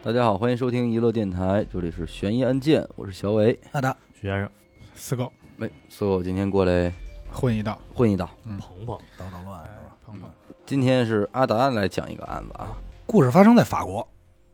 大家好，欢迎收听娱乐电台，这里是悬疑案件，我是小伟。阿达徐先生，四狗。哎，所以我今天过来混一道，混一道。鹏鹏，捣捣乱是吧？碰碰。今天是阿达来讲一个案子啊，故事发生在法国，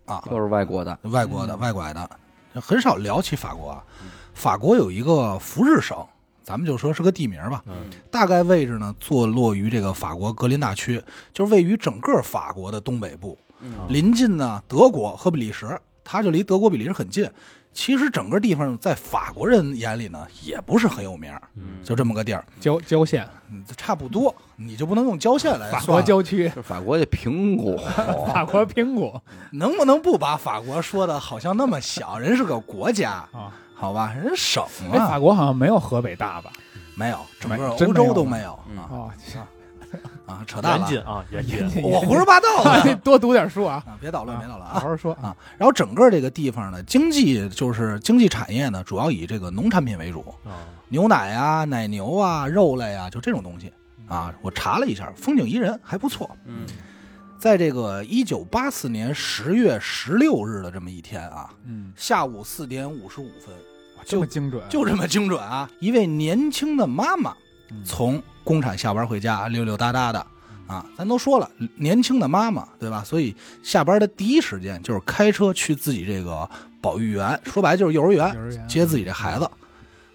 啊，又是外国的。外国的，外国来的，很少聊起法国啊。法国有一个福日省，咱们就说是个地名吧，嗯。大概位置呢坐落于这个法国格林纳区，就是位于整个法国的东北部，嗯临近呢德国和比利时，它就离德国、比利时很近。其实整个地方在法国人眼里呢，也不是很有名，嗯，就这么个地儿，郊郊县，嗯差不多，你就不能用郊县来法。国郊区，法国的苹果，法国苹果能不能不把法国说的好像那么小？人是个国家，啊！好吧，人省啊，法啊，国好像没有河北大吧？没有，整个欧没有吗洲都没有嗯啊哦，啊，扯淡了，严谨啊，严谨，我胡说八道的 多读点书啊！啊，别捣乱，别捣乱啊好好说啊！然后整个这个地方呢，经济就是经济产业呢，主要以这个农产品为主，啊，牛奶啊、奶牛啊、肉类啊，就这种东西啊。我查了一下，风景宜人，还不错。嗯在这个一九八四年十月十六日的这么一天啊，嗯，下午四点五十五分，这么精准，就这么精准啊！一位年轻的妈妈嗯从工厂下班回家，溜溜达达的啊。咱都说了，年轻的妈妈对吧？所以下班的第一时间就是开车去自己这个保育园，说白了就是幼儿园接自己这孩子。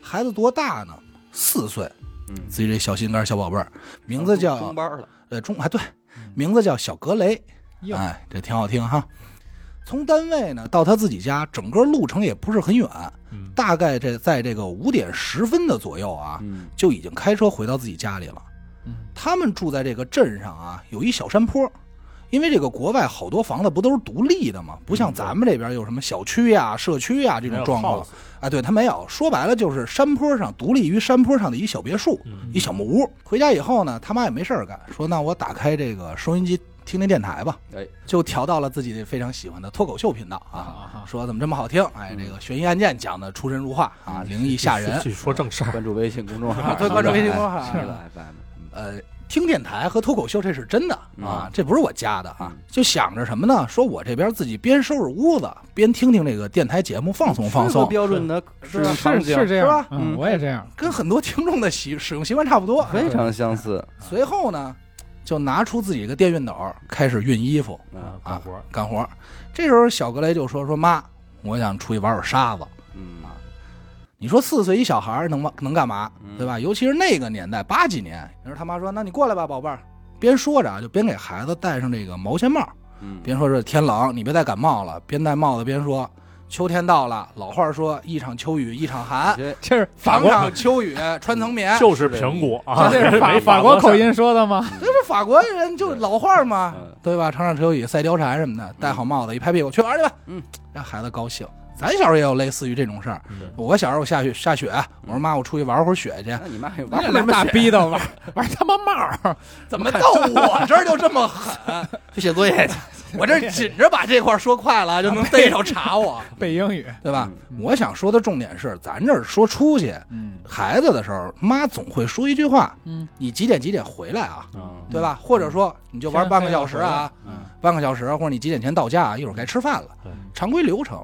孩子多大呢？四岁，嗯，自己这小心肝小宝贝儿，名字叫中班了。呃中啊对，名字叫小格雷。哎，这挺好听哈。从单位呢到他自己家，整个路程也不是很远，嗯，大概这在这个五点十分的左右啊，嗯就已经开车回到自己家里了。嗯他们住在这个镇上啊，有一小山坡，因为这个国外好多房子不都是独立的吗？不像咱们这边有什么小区呀、社区呀这种状况。哎，对他没有，说白了就是山坡上独立于山坡上的一小别墅，嗯一小木屋。回家以后呢，他妈也没事儿干，说那我打开这个收音机听听电台吧，哎，就调到了自己非常喜欢的脱口秀频道啊。啊说怎么这么好听？哎，这个悬疑案件讲的出神入化啊，灵异吓人。继续说正事儿，关注微信公众号，对关注微信公众号。呃，听电台和脱口秀这是真的啊嗯，这不是我加的啊嗯，就想着什么呢？说我这边自己边收拾屋子，边听听这个电台节目，放松放松，标准的是是是这样是吧嗯，嗯我也这样。跟很多听众的习使用习惯差不多。非常相似。随后呢，就拿出自己的电熨斗，开始熨衣服啊，干活儿，干活。这时候小格雷就说：“说妈，我想出去玩会儿沙子。嗯你说四岁一小孩能嘛能干嘛，嗯对吧？尤其是那个年代，八几年。然后他妈说：‘那你过来吧，宝贝儿。’边说着啊，就边给孩子戴上这个毛线帽，嗯，边说这天冷，你别再感冒了。边戴帽子边说：‘秋天到了，老话说一场秋雨一场寒，这这是法国，场场秋雨穿层棉。’就是苹果啊，这是法法国口音说的吗？这是法国人就老话嘛嗯，对吧？场场秋雨赛貂蝉什么的，戴好帽子一拍屁股去玩去吧，嗯，让孩子高兴。咱小时候也有类似于这种事儿。嗯我小时候下雪下雪，我说妈，我出去玩会儿雪去。那你妈有你俩大逼的玩 玩他妈帽，怎么到我 这儿就这么狠？去写作业去。我这紧着把这块儿说快了，就能逮着查我，背英语。对吧？我想说的重点是，咱这儿说出去嗯孩子的时候，妈总会说一句话嗯，：“你几点几点回来啊？”嗯对吧？或者说你就玩半个小时啊，嗯半个小时，或者你几点前到家啊，一会儿该吃饭了，常规流程。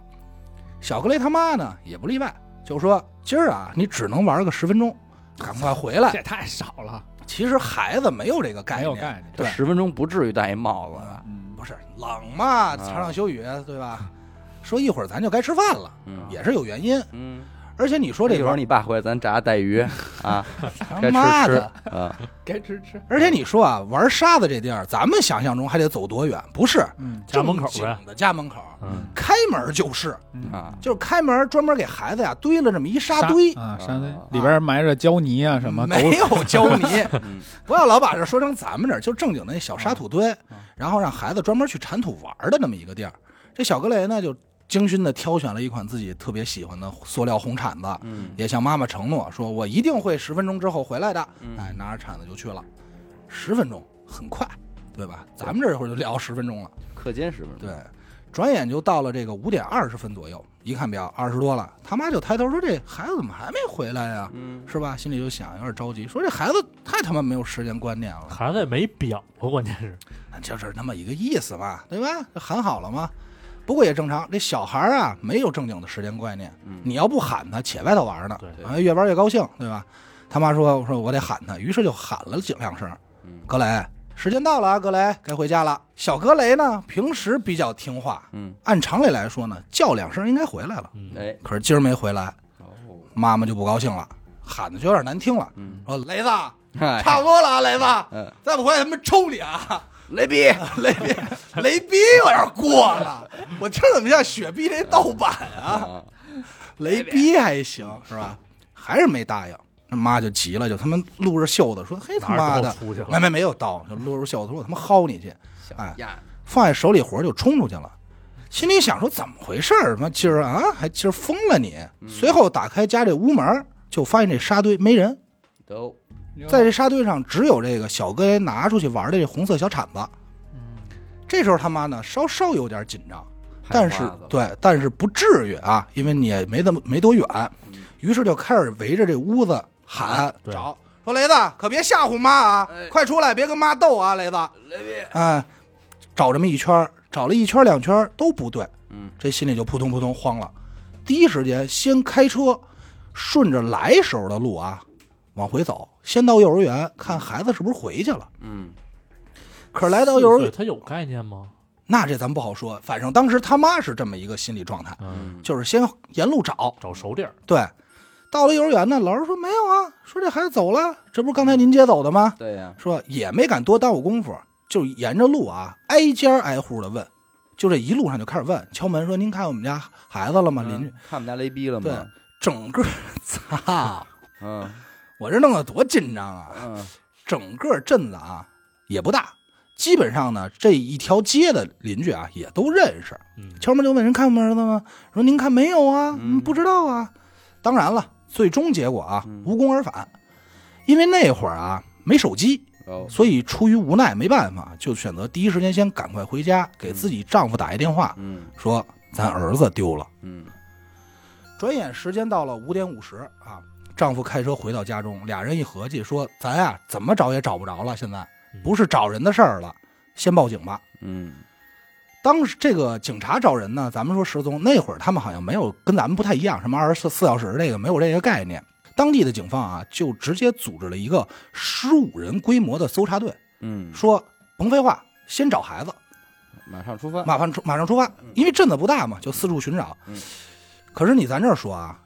小格雷他妈呢也不例外，就说今儿啊，你只能玩个十分钟，赶快回来这。太少了，其实孩子没有这个概念，没有概念。对，十分钟不至于戴一帽子吧？是冷嘛，场场秋雨，对吧？说一会儿咱就该吃饭了，嗯也是有原因。嗯，而且你说这一会儿你爸回来，咱炸带鱼啊，他 该吃吃妈的，啊。该吃吃。而且你说啊，玩沙子这地儿，咱们想象中还得走多远？不是，嗯家门口呗。正经的家门口，嗯，开门就是，嗯。啊，就是开门专门给孩子呀堆了这么一沙堆，啊，沙堆。啊里边埋着胶泥啊，什么没有胶泥，嗯。不要老把这说成咱们这儿，就正经的那小沙土堆，然后让孩子专门去铲土玩的那么一个地儿。这小格雷呢，就精心的挑选了一款自己特别喜欢的塑料红铲子，嗯也向妈妈承诺说，我一定会十分钟之后回来的。嗯哎，拿着铲子就去了，十分钟很快，对吧？咱们这会儿就聊十分钟了，课间十分钟。对。转眼就到了这个五点二十分左右，一看表二十多了，他妈就抬头说：“这孩子怎么还没回来呀？嗯，是吧？”心里就想，有点着急，说这孩子太他妈没有时间观念了，孩子也没表啊，关键是，就是那么一个意思嘛，对吧？喊好了吗？不过也正常，这小孩儿啊没有正经的时间观念，嗯你要不喊他，且外头玩呢，越玩越高兴，对吧？他妈说：“我说我得喊他。”于是就喊了几两声嗯：“格雷，时间到了啊，格雷，该回家了。”小格雷呢，平时比较听话，嗯，按常理来说呢，叫两声应该回来了。可是今儿没回来，哦，妈妈就不高兴了，喊的就有点难听了，嗯，说：“雷子，差不多了啊，雷子，嗯，再不回来他们抽你啊！”雷逼，雷逼，雷逼有点过了，我听怎么像雪碧这盗版啊？啊，雷逼还行是吧？还是没答应，那妈就急了，就他妈撸着袖子说：“嘿他妈的没没没有刀，就撸着袖子说：我他妈薅你去！”哎呀，放下手里活就冲出去了，心里想说怎么回事儿？妈今儿啊，还今儿疯了你！随后打开家这屋门，就发现这沙堆没人，都，在这沙堆上只有这个小哥爷拿出去玩的这红色小铲子。这时候他妈呢稍稍有点紧张，但是对，但是不至于啊，因为你也没怎么没多远，于是就开始围着这屋子喊找，说雷子可别吓唬妈啊，哎快出来，别跟妈斗啊，雷子，雷比，哎，找这么一圈，找了一圈两圈都不对，嗯，这心里就扑通扑通慌了，第一时间先开车顺着来时候的路啊往回走，先到幼儿园看孩子是不是回去了。嗯，可是来到幼儿园，他有概念吗？那这咱不好说，反正当时他妈是这么一个心理状态，嗯，就是先沿路找，找熟地儿，对，到了幼儿园呢，老师说没有啊，说这孩子走了，这不是刚才您接走的吗？对呀，说也没敢多耽误功夫，就沿着路啊，挨家挨户的问，就这一路上就开始问，敲门说您看我们家孩子了吗？邻居嗯，看我们家雷逼了吗对？，整个操，嗯我这弄得多紧张啊！嗯，整个镇子啊也不大，基本上呢这一条街的邻居啊也都认识。嗯，敲门就问人看我们儿子吗？说您看没有啊，嗯不知道啊。当然了，最终结果啊嗯无功而返，因为那会儿啊没手机，哦，所以出于无奈没办法，就选择第一时间先赶快回家，给自己丈夫打一电话，嗯说咱儿子丢了。嗯转眼时间到了五点五十啊，丈夫开车回到家中，俩人一合计说，咱呀怎么找也找不着了，现在不是找人的事儿了，先报警吧。嗯当时这个警察找人呢，咱们说失踪那会儿，他们好像没有跟咱们不太一样，什么二十四四小时这个没有这个概念。当地的警方啊，就直接组织了一个十五人规模的搜查队，嗯，说甭废话，先找孩子，马上出发，马上出马上出发，因为镇子不大嘛，就四处寻找。嗯可是你咱这儿说啊，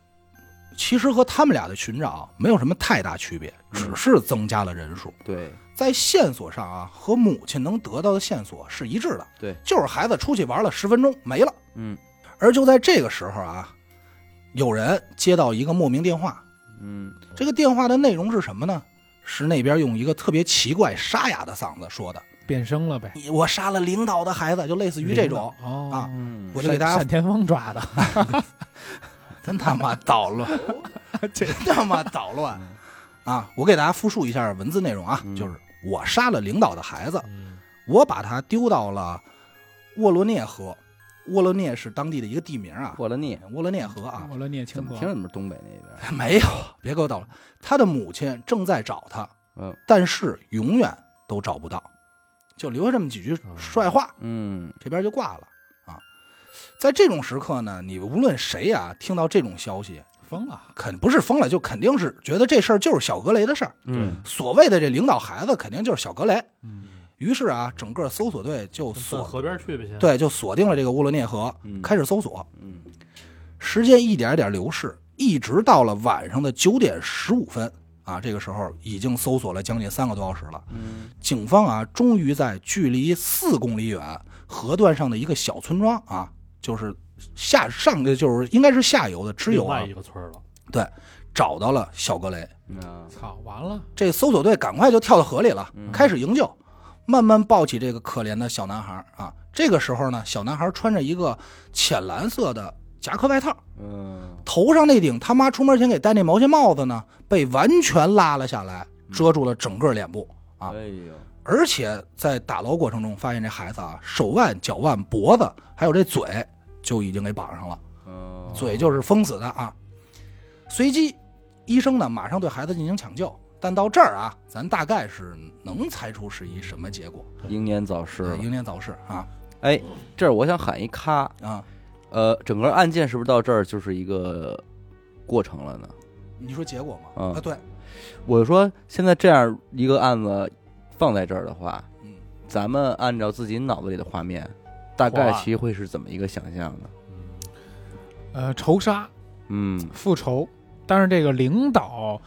其实和他们俩的寻找没有什么太大区别，嗯只是增加了人数。对在线索上啊，和母亲能得到的线索是一致的，对，就是孩子出去玩了十分钟没了。嗯而就在这个时候啊，有人接到一个莫名电话，嗯这个电话的内容是什么呢？是那边用一个特别奇怪沙哑的嗓子说的变声了呗，：“你我杀了领导的孩子，就类似于这种。哦啊嗯，我就给大家闪天风抓的，真他妈捣乱，真他妈捣乱啊！我给大家复述一下文字内容啊，嗯就是我杀了领导的孩子，嗯我把他丢到了沃罗涅河，沃罗涅是当地的一个地名啊，沃罗涅，沃罗涅河啊，沃罗涅清河怎么听着怎么东北那边？没有，别给我捣乱。他的母亲正在找他，嗯但是永远都找不到，就留下这么几句帅话，嗯这边就挂了啊。在这种时刻呢，你无论谁啊，听到这种消息，疯了，肯不是疯了，就肯定是觉得这事儿就是小格雷的事儿。嗯所谓的这领导孩子，肯定就是小格雷。嗯，于是啊，整个搜索队就锁河边去呗，先，对，就锁定了这个乌伦涅河，嗯开始搜索。嗯时间一点点流逝，一直到了晚上的九点十五分啊，这个时候已经搜索了将近三个多小时了。嗯警方啊，终于在距离四公里远河段上的一个小村庄啊，就是下上的就是应该是下游的支流啊另外一，个村儿了，对，找到了小格雷。啊操，完了，这搜索队赶快就跳到河里了，嗯开始营救，慢慢抱起这个可怜的小男孩啊。这个时候呢，小男孩穿着一个浅蓝色的夹克外套，嗯头上那顶他妈出门前给戴那毛线帽子呢，被完全拉了下来，遮住了整个脸部啊。哎呦而且在打捞过程中，发现这孩子啊，手腕、脚腕、脖子，还有这嘴，就已经给绑上了，哦嘴就是封死的啊。随即，医生呢马上对孩子进行抢救，但到这儿啊，咱大概是能猜出是一什么结果，英年早逝英年早逝啊。哎，这儿我想喊一咔，啊。呃，整个案件是不是到这儿就是一个过程了呢？你说结果吗？嗯啊，对，我说现在这样一个案子放在这儿的话，嗯，咱们按照自己脑子里的画面，大概哇其会是怎么一个想象呢？呃，仇杀、嗯，复仇，但是这个领导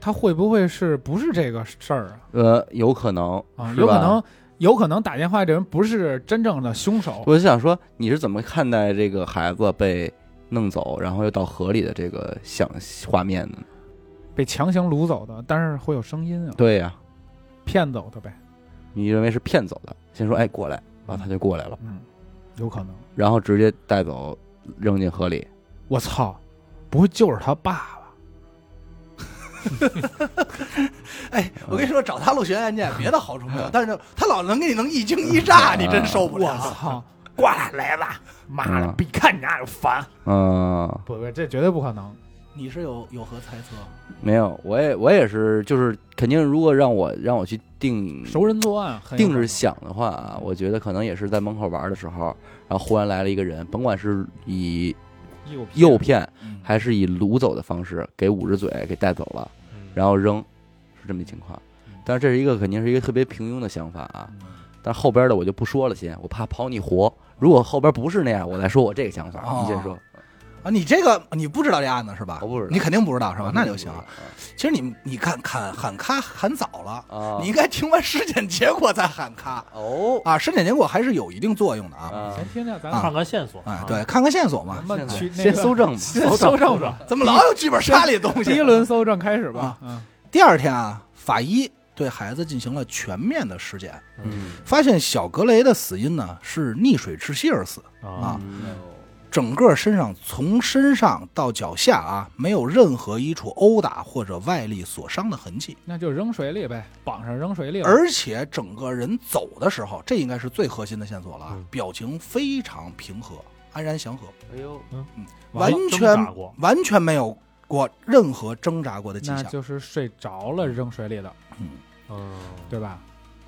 他会不会是不是这个事儿啊？呃，有可能啊，有可能，有可能打电话这人不是真正的凶手。我就想说，你是怎么看待这个孩子被弄走，然后又到河里的这个想画面的呢？被强行掳走的，但是会有声音啊，对呀、骗走的呗。你认为是骗走的，先说哎过来，然后他就过来了，嗯，有可能。然后直接带走，扔进河里。我操，不会就是他爸爸？哎，我跟你说，找他录悬疑案件，别的好处没有，但是他老能给你能一惊一乍，你真受不了我了。操！过来，雷子，妈的，嗯比看你俩就烦。嗯，不不，这绝对不可能。你是有有何猜测？没有，我也我也是，就是肯定，如果让我让我去定熟人作案，很有可能定着想的话啊，我觉得可能也是在门口玩的时候，然后忽然来了一个人，甭管是以诱诱骗嗯还是以掳走的方式给捂着嘴给带走了，然后扔，是这么一情况。但是这是一个肯定是一个特别平庸的想法啊，但后边的我就不说了，先，我怕跑你活。如果后边不是那样，我再说我这个想法。哦你先说，啊，你这个你不知道这案子是吧？我不知道你肯定不知道是吧？那就行啊。其实你你看喊喊咔喊早了，啊，你应该听完尸检结果再喊咔哦啊。尸检结果还是有一定作用的啊。啊先听听咱看看线索。哎，啊对，，看看线索嘛先搜证吧，先搜证吧。怎么老有剧本杀里的东西？第一轮搜证开始吧啊。嗯，第二天啊，法医对孩子进行了全面的尸检，嗯发现小格雷的死因呢是溺水窒息而死，啊，整个身上从身上到脚下啊没有任何一处殴打或者外力所伤的痕迹，那就扔水里呗，绑上扔水里了。而且整个人走的时候，这应该是最核心的线索了啊嗯，表情非常平和、安然祥和，哎呦，完挣扎全过完全没有过任何挣扎过的迹象。那就是睡着了扔水里的，嗯，对吧？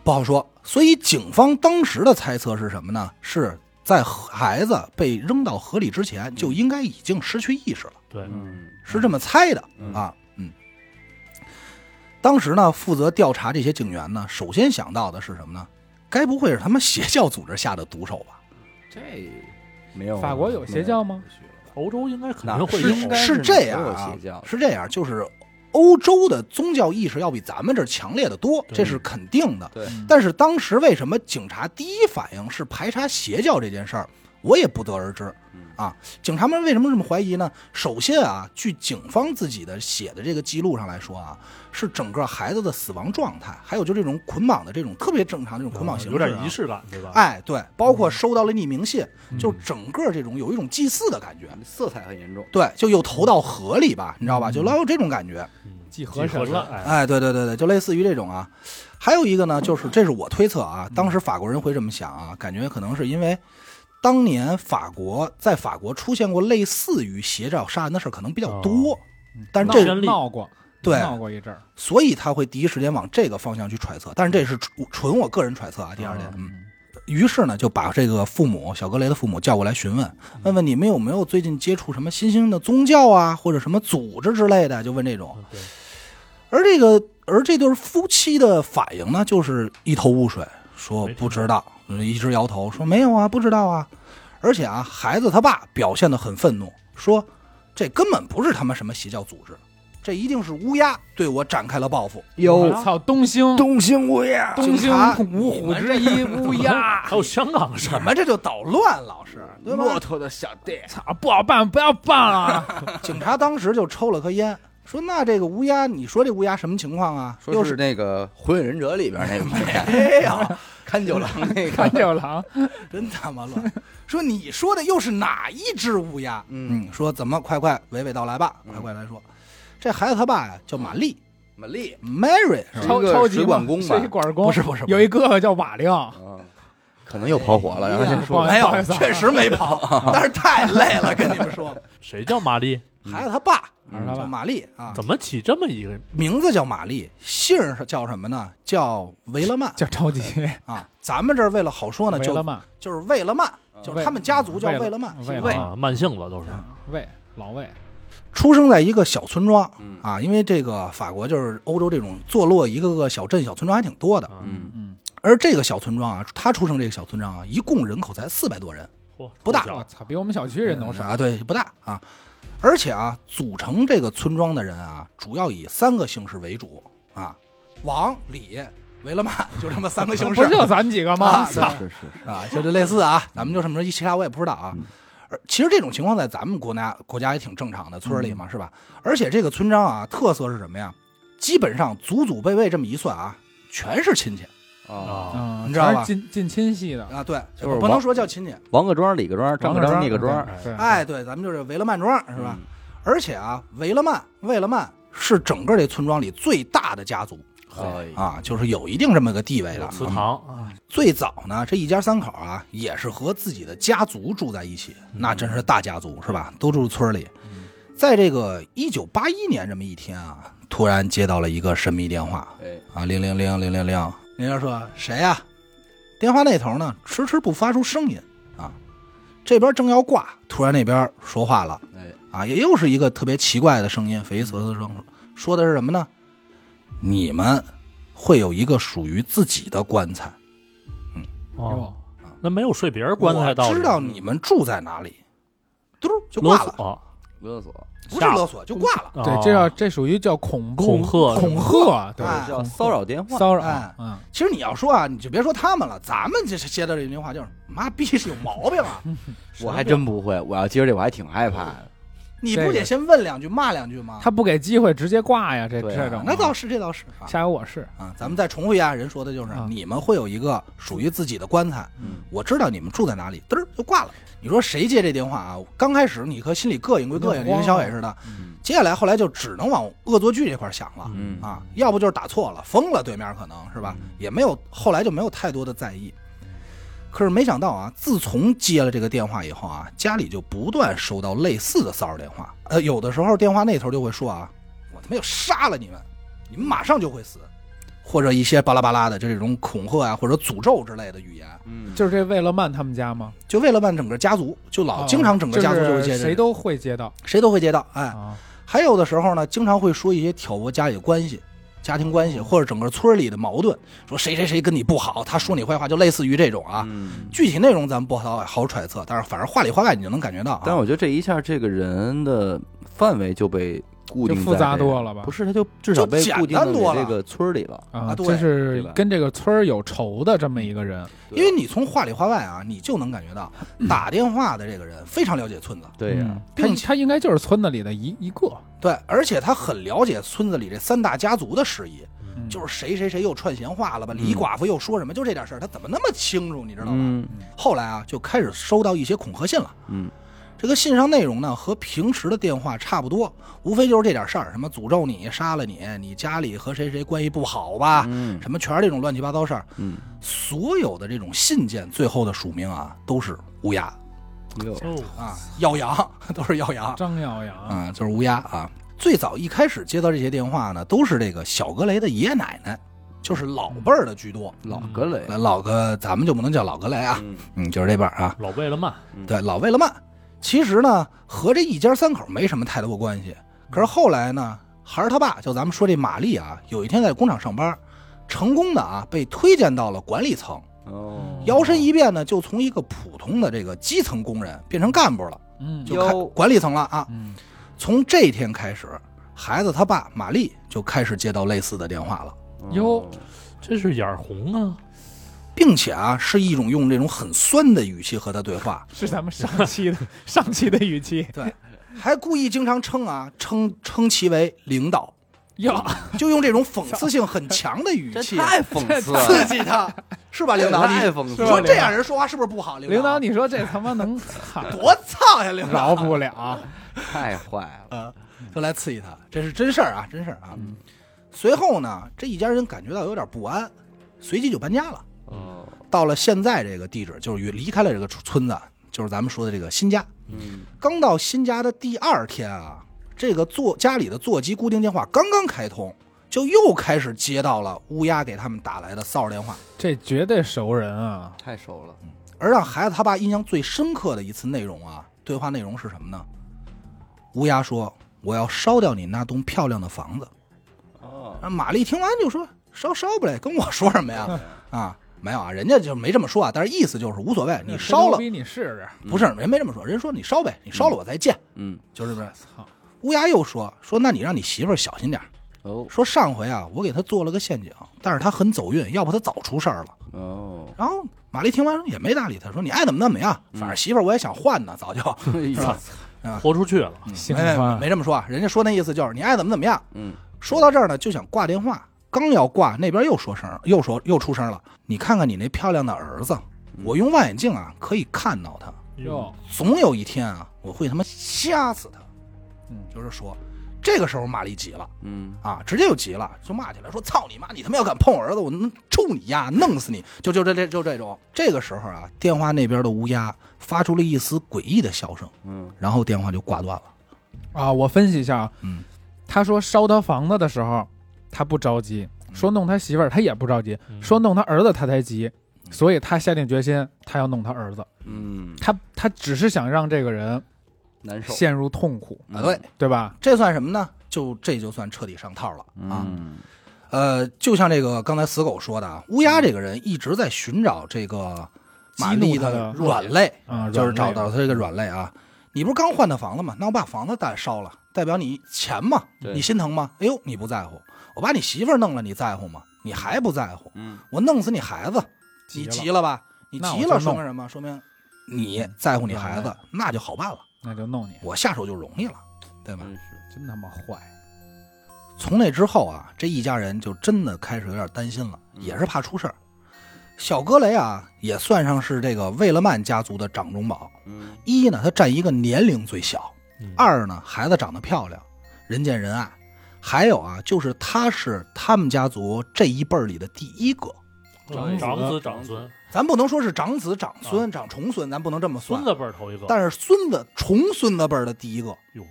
不好说。所以警方当时的猜测是什么呢？是在孩子被扔到河里之前就应该已经失去意识了，对，嗯是这么猜的嗯啊。嗯，当时呢，负责调查这些警员呢，首先想到的是什么呢？该不会是他们邪教组织下的毒手吧？这没有法国有邪教吗？欧洲应该肯那定会有是是这样啊，是这样，就是欧洲的宗教意识要比咱们这儿强烈的多，这是肯定的。对，嗯但是当时为什么警察第一反应是排查邪教这件事儿，我也不得而知嗯。啊，警察们为什么这么怀疑呢？首先啊，据警方自己的写的这个记录上来说啊，是整个孩子的死亡状态，还有就这种捆绑的这种特别正常这种捆绑形式、啊，有点仪。式感，对吧？哎，对，包括收到了匿名信，嗯就整个这种有一种祭祀的感觉。色彩很严重。对，就又投到河里吧，你知道吧？就老有这种感觉。嗯祭河神了哎，哎，对对对对，就类似于这种啊。还有一个呢，就是这是我推测啊，当时法国人会这么想啊，感觉可能是因为当年法国在法国出现过类似于邪教杀人的事儿可能比较多，嗯但是这闹闹过，对闹过一阵儿。所以他会第一时间往这个方向去揣测。但是这是纯纯我个人揣测啊。第二点，嗯，于是呢就把这个父母小格雷的父母叫过来询问，问问你们有没有最近接触什么新兴的宗教啊，或者什么组织之类的，就问这种。而这个而这对夫妻的反应呢，就是一头雾水，说不知道，一直摇头，说没有啊，不知道啊。而且啊，孩子他爸表现得很愤怒，说这根本不是他妈什么邪教组织，这一定是乌鸦对我展开了报复。有操，东兴东兴乌鸦东兴警察五虎之一乌 鸦，还有香港的事儿，怎么这就捣乱，老师，对吧？驼的小弟，操，不好办，不要办了。警察当时就抽了颗烟，说：“那这个乌鸦，你说这乌鸦什么情况啊？又说是那个《火影忍者》里边那个乌 鸦，没有，看九郎。那看个，九郎，真他妈乱！说你说的又是哪一只乌鸦？嗯。嗯，说怎么快快娓娓道来吧，快快来说。这孩子他爸呀叫玛丽。玛丽，，Mary 超超级水管工吧。水管工。不是不是有一哥哥叫瓦亮，啊，可能又跑火了，然后先说。没有确实没跑，但是太累了，跟你们说。谁叫玛丽？孩子他爸叫玛丽啊，怎么起这么一个？名字叫玛丽，姓儿是叫什么呢？叫维勒曼叫超级，啊。咱们这儿为了好说呢，就维勒曼，就是魏勒曼，就是他们家族叫魏魏勒曼，魏魏啊，慢性子都是。魏老魏，出生在一个小村庄嗯啊，因为这个法国就是欧洲这种坐落一个个小镇、小村庄还挺多的。嗯嗯，而这个小村庄啊，他出生这个小村庄啊，一共人口才四百多人嚯不大我操，比我们小区人都少。啊，对，不大啊。而且啊，组成这个村庄的人啊，主要以三个姓氏为主啊，王、李、维勒曼，就这么三个姓氏不就咱几个吗啊？是是是，啊，就这类似啊，咱们就这么说，其他我也不知道啊。嗯而其实这种情况在咱们国家国家也挺正常的，村里嘛是吧？而且这个村庄啊，特色是什么呀？基本上祖祖辈辈这么一算啊，全是亲戚啊，你知道吧近近亲系的，啊。对，就是不能说叫亲戚，王各庄、李各庄、张各庄、聂各庄，对，哎，对，咱们就是维勒曼庄是吧？嗯？而且啊，维勒曼、魏勒曼是整个这村庄里最大的家族哎啊，就是有一定这么个地位的。祠堂啊，最早呢，这一家三口啊，也是和自己的家族住在一起，那真是大家族是吧？都住村里。在这个一九八一年这么一天啊，突然接到了一个神秘电话哎，啊，零零零零零零，人家说谁呀、电话那头呢，迟迟不发出声音啊，这边正要挂，突然那边说话了哎，啊，也又是一个特别奇怪的声音，匪夷所思的声，说的是什么呢？你们会有一个属于自己的棺材。嗯哦，那没有睡别人棺材道理，我知道你们住在哪里，嘟就挂了，勒索，勒索，吓不是勒索就挂了。对，哦这叫这属于叫恐怖恐吓恐吓，对，哎叫骚扰电话。骚扰哎，嗯，其实你要说啊，你就别说他们了，咱们这是接到这句话就是妈逼是有毛病啊！我还真不会，我要接着这我还挺害怕的。你不得先问两句骂两句吗？他不给机会直接挂呀，这对啊这种那倒是这倒是啊下有我是，啊！咱们再重复一下，人说的就是啊你们会有一个属于自己的棺材，嗯，我知道你们住在哪里，嘚儿就挂了。你说谁接这电话啊？刚开始你和心里膈应归膈应，你跟小伟似的，嗯接下来后来就只能往恶作剧这块想了。嗯啊，要不就是打错了，疯了，对面可能是吧，也没有，后来就没有太多的在意。可是没想到啊，自从接了这个电话以后啊，家里就不断收到类似的骚扰电话。呃，有的时候电话那头就会说啊，我他妈要杀了你们，你们马上就会死，或者一些巴拉巴拉的就这种恐吓啊，或者诅咒之类的语言，嗯，就是这魏勒曼他们家吗？就为了曼整个家族，就老啊经常整个家族就会接这个是谁都会接到谁都会接到，哎，啊，还有的时候呢，经常会说一些挑拨家里的关系、家庭关系，或者整个村里的矛盾，说谁谁谁跟你不好，他说你坏话，就类似于这种啊。嗯具体内容咱们不好好揣测，但是反正话里话外你就能感觉到啊。但我觉得这一下，这个人的范围就被固定在就复杂多了吧不是，他就至少被固定在单多了这个村里了。啊，这是跟这个村儿有仇的这么一个人，因为你从话里话外啊，你就能感觉到打电话的这个人非常了解村子，对呀嗯，他他应该就是村子里的一一个，对，而且他很了解村子里这三大家族的事宜，嗯就是谁谁谁又串闲话了吧，嗯李寡妇又说什么，就这点事儿，他怎么那么清楚，你知道吗？嗯后来啊，就开始收到一些恐吓信了。嗯这个信上内容呢和平时的电话差不多，无非就是这点事儿，什么诅咒你、杀了你，你家里和谁谁关系不好吧，嗯什么全是这种乱七八糟事儿。嗯，所有的这种信件最后的署名啊都是乌鸦哟，哦，啊，耀阳 都是耀阳张耀阳，啊，就是乌鸦啊。最早一开始接到这些电话呢，都是这个小格雷的爷爷奶奶，就是老辈儿的居多。老格雷，老格，咱们就不能叫老格雷啊，嗯嗯，就是这辈儿啊。老贝勒曼，对，老魏勒曼，其实呢和这一家三口没什么太多关系。可是后来呢，孩儿他爸就咱们说这玛丽啊，有一天在工厂上班，成功的啊被推荐到了管理层，哦，摇身一变呢就从一个普通的这个基层工人变成干部了，嗯就开管理层了啊。嗯从这天开始，孩子他爸玛丽就开始接到类似的电话了。哟这是眼红啊，并且啊，是一种用这种很酸的语气和他对话，是咱们上期的 上期的语气。对，还故意经常称啊称称其为领导，哟，就用这种讽刺性很强的语气太讽刺了。刺，激他，是吧，领导？你？太讽刺了。说这样人说话是不是不好？领导，导，你说这他妈能操 多操呀，领导。饶不了，太坏了，啊，就来刺激他，这是真事儿啊，真事儿啊。随后呢，这一家人感觉到有点不安，随即就搬家了，哦，到了现在这个地址，就是离开了这个村子，就是咱们说的这个新家。嗯刚到新家的第二天啊，这个座家里的座机固定电话刚刚开通，就又开始接到了乌鸦给他们打来的骚扰电话。这绝对熟人啊！太熟了，而让孩子他爸印象最深刻的一次内容啊，对话内容是什么呢？乌鸦说：“我要烧掉你那栋漂亮的房子。”哦，啊，玛丽听完就说：“烧烧不嘞，跟我说什么呀？啊，没有啊，人家就没这么说啊，但是意思就是无所谓，你烧了。你试试。不是人没这么说，人说你烧呗，你烧了我再见，嗯，就是不是？操，乌鸦又说说，那你让你媳妇儿小心点儿。哦。说上回啊，我给她做了个陷阱，但是她很走运，要不她早出事儿了。哦，然后玛丽听完也没搭理他，说你爱怎么怎么样，反正媳妇儿我也想换呢，早就。豁出去了，心没没这么说啊，人家说那意思就是你爱怎么怎么样。嗯，说到这儿呢，就想挂电话，刚要挂，那边又说声，又说又出声了，你看看你那漂亮的儿子，我用望远镜啊可以看到他，哟，总有一天啊，我会他妈掐死他。嗯就是说，这个时候玛丽急了嗯，啊，直接就急了，就骂起来说：“操你妈！你他妈要敢碰我儿子，我能抽你丫，弄死你！”就就这这就这种。这个时候啊，电话那边的乌鸦发出了一丝诡异的笑声，嗯，然后电话就挂断了。啊！我分析一下啊，嗯，他说烧他房子的时候，他不着急；说弄他媳妇儿，他也不着急；嗯说弄他儿子，他才急。所以他下定决心，他要弄他儿子。嗯，他他只是想让这个人难受陷入痛苦，嗯啊，对，对吧？这算什么呢？就这就算彻底上套了啊。嗯呃，就像这个刚才死狗说的，啊，乌鸦这个人一直在寻找这个玛丽的软肋，啊，就是找到他这个软肋啊。你不是刚换的房子吗？那我把房子带烧了，代表你钱嘛？你心疼吗？哎呦，你不在乎。我把你媳妇儿弄了，你在乎吗？你还不在乎。嗯，我弄死你孩子，你急急了吧？你急了，说明什么？说明你在乎你孩子，那就好办了。那就弄你，我下手就容易了，对吧？真是，真他妈坏！从那之后啊，这一家人就真的开始有点担心了，嗯也是怕出事儿。小格雷啊，也算上是这个魏勒曼家族的掌中宝。嗯一呢，他占一个年龄最小；嗯二呢，孩子长得漂亮，人见人爱。还有啊，就是他是他们家族这一辈儿里的第一个。长长子。长孙，咱不能说是长子、长孙、长重孙，咱不能这么算。孙。子辈儿头一个，但是孙子重孙子辈儿的第一个。哟，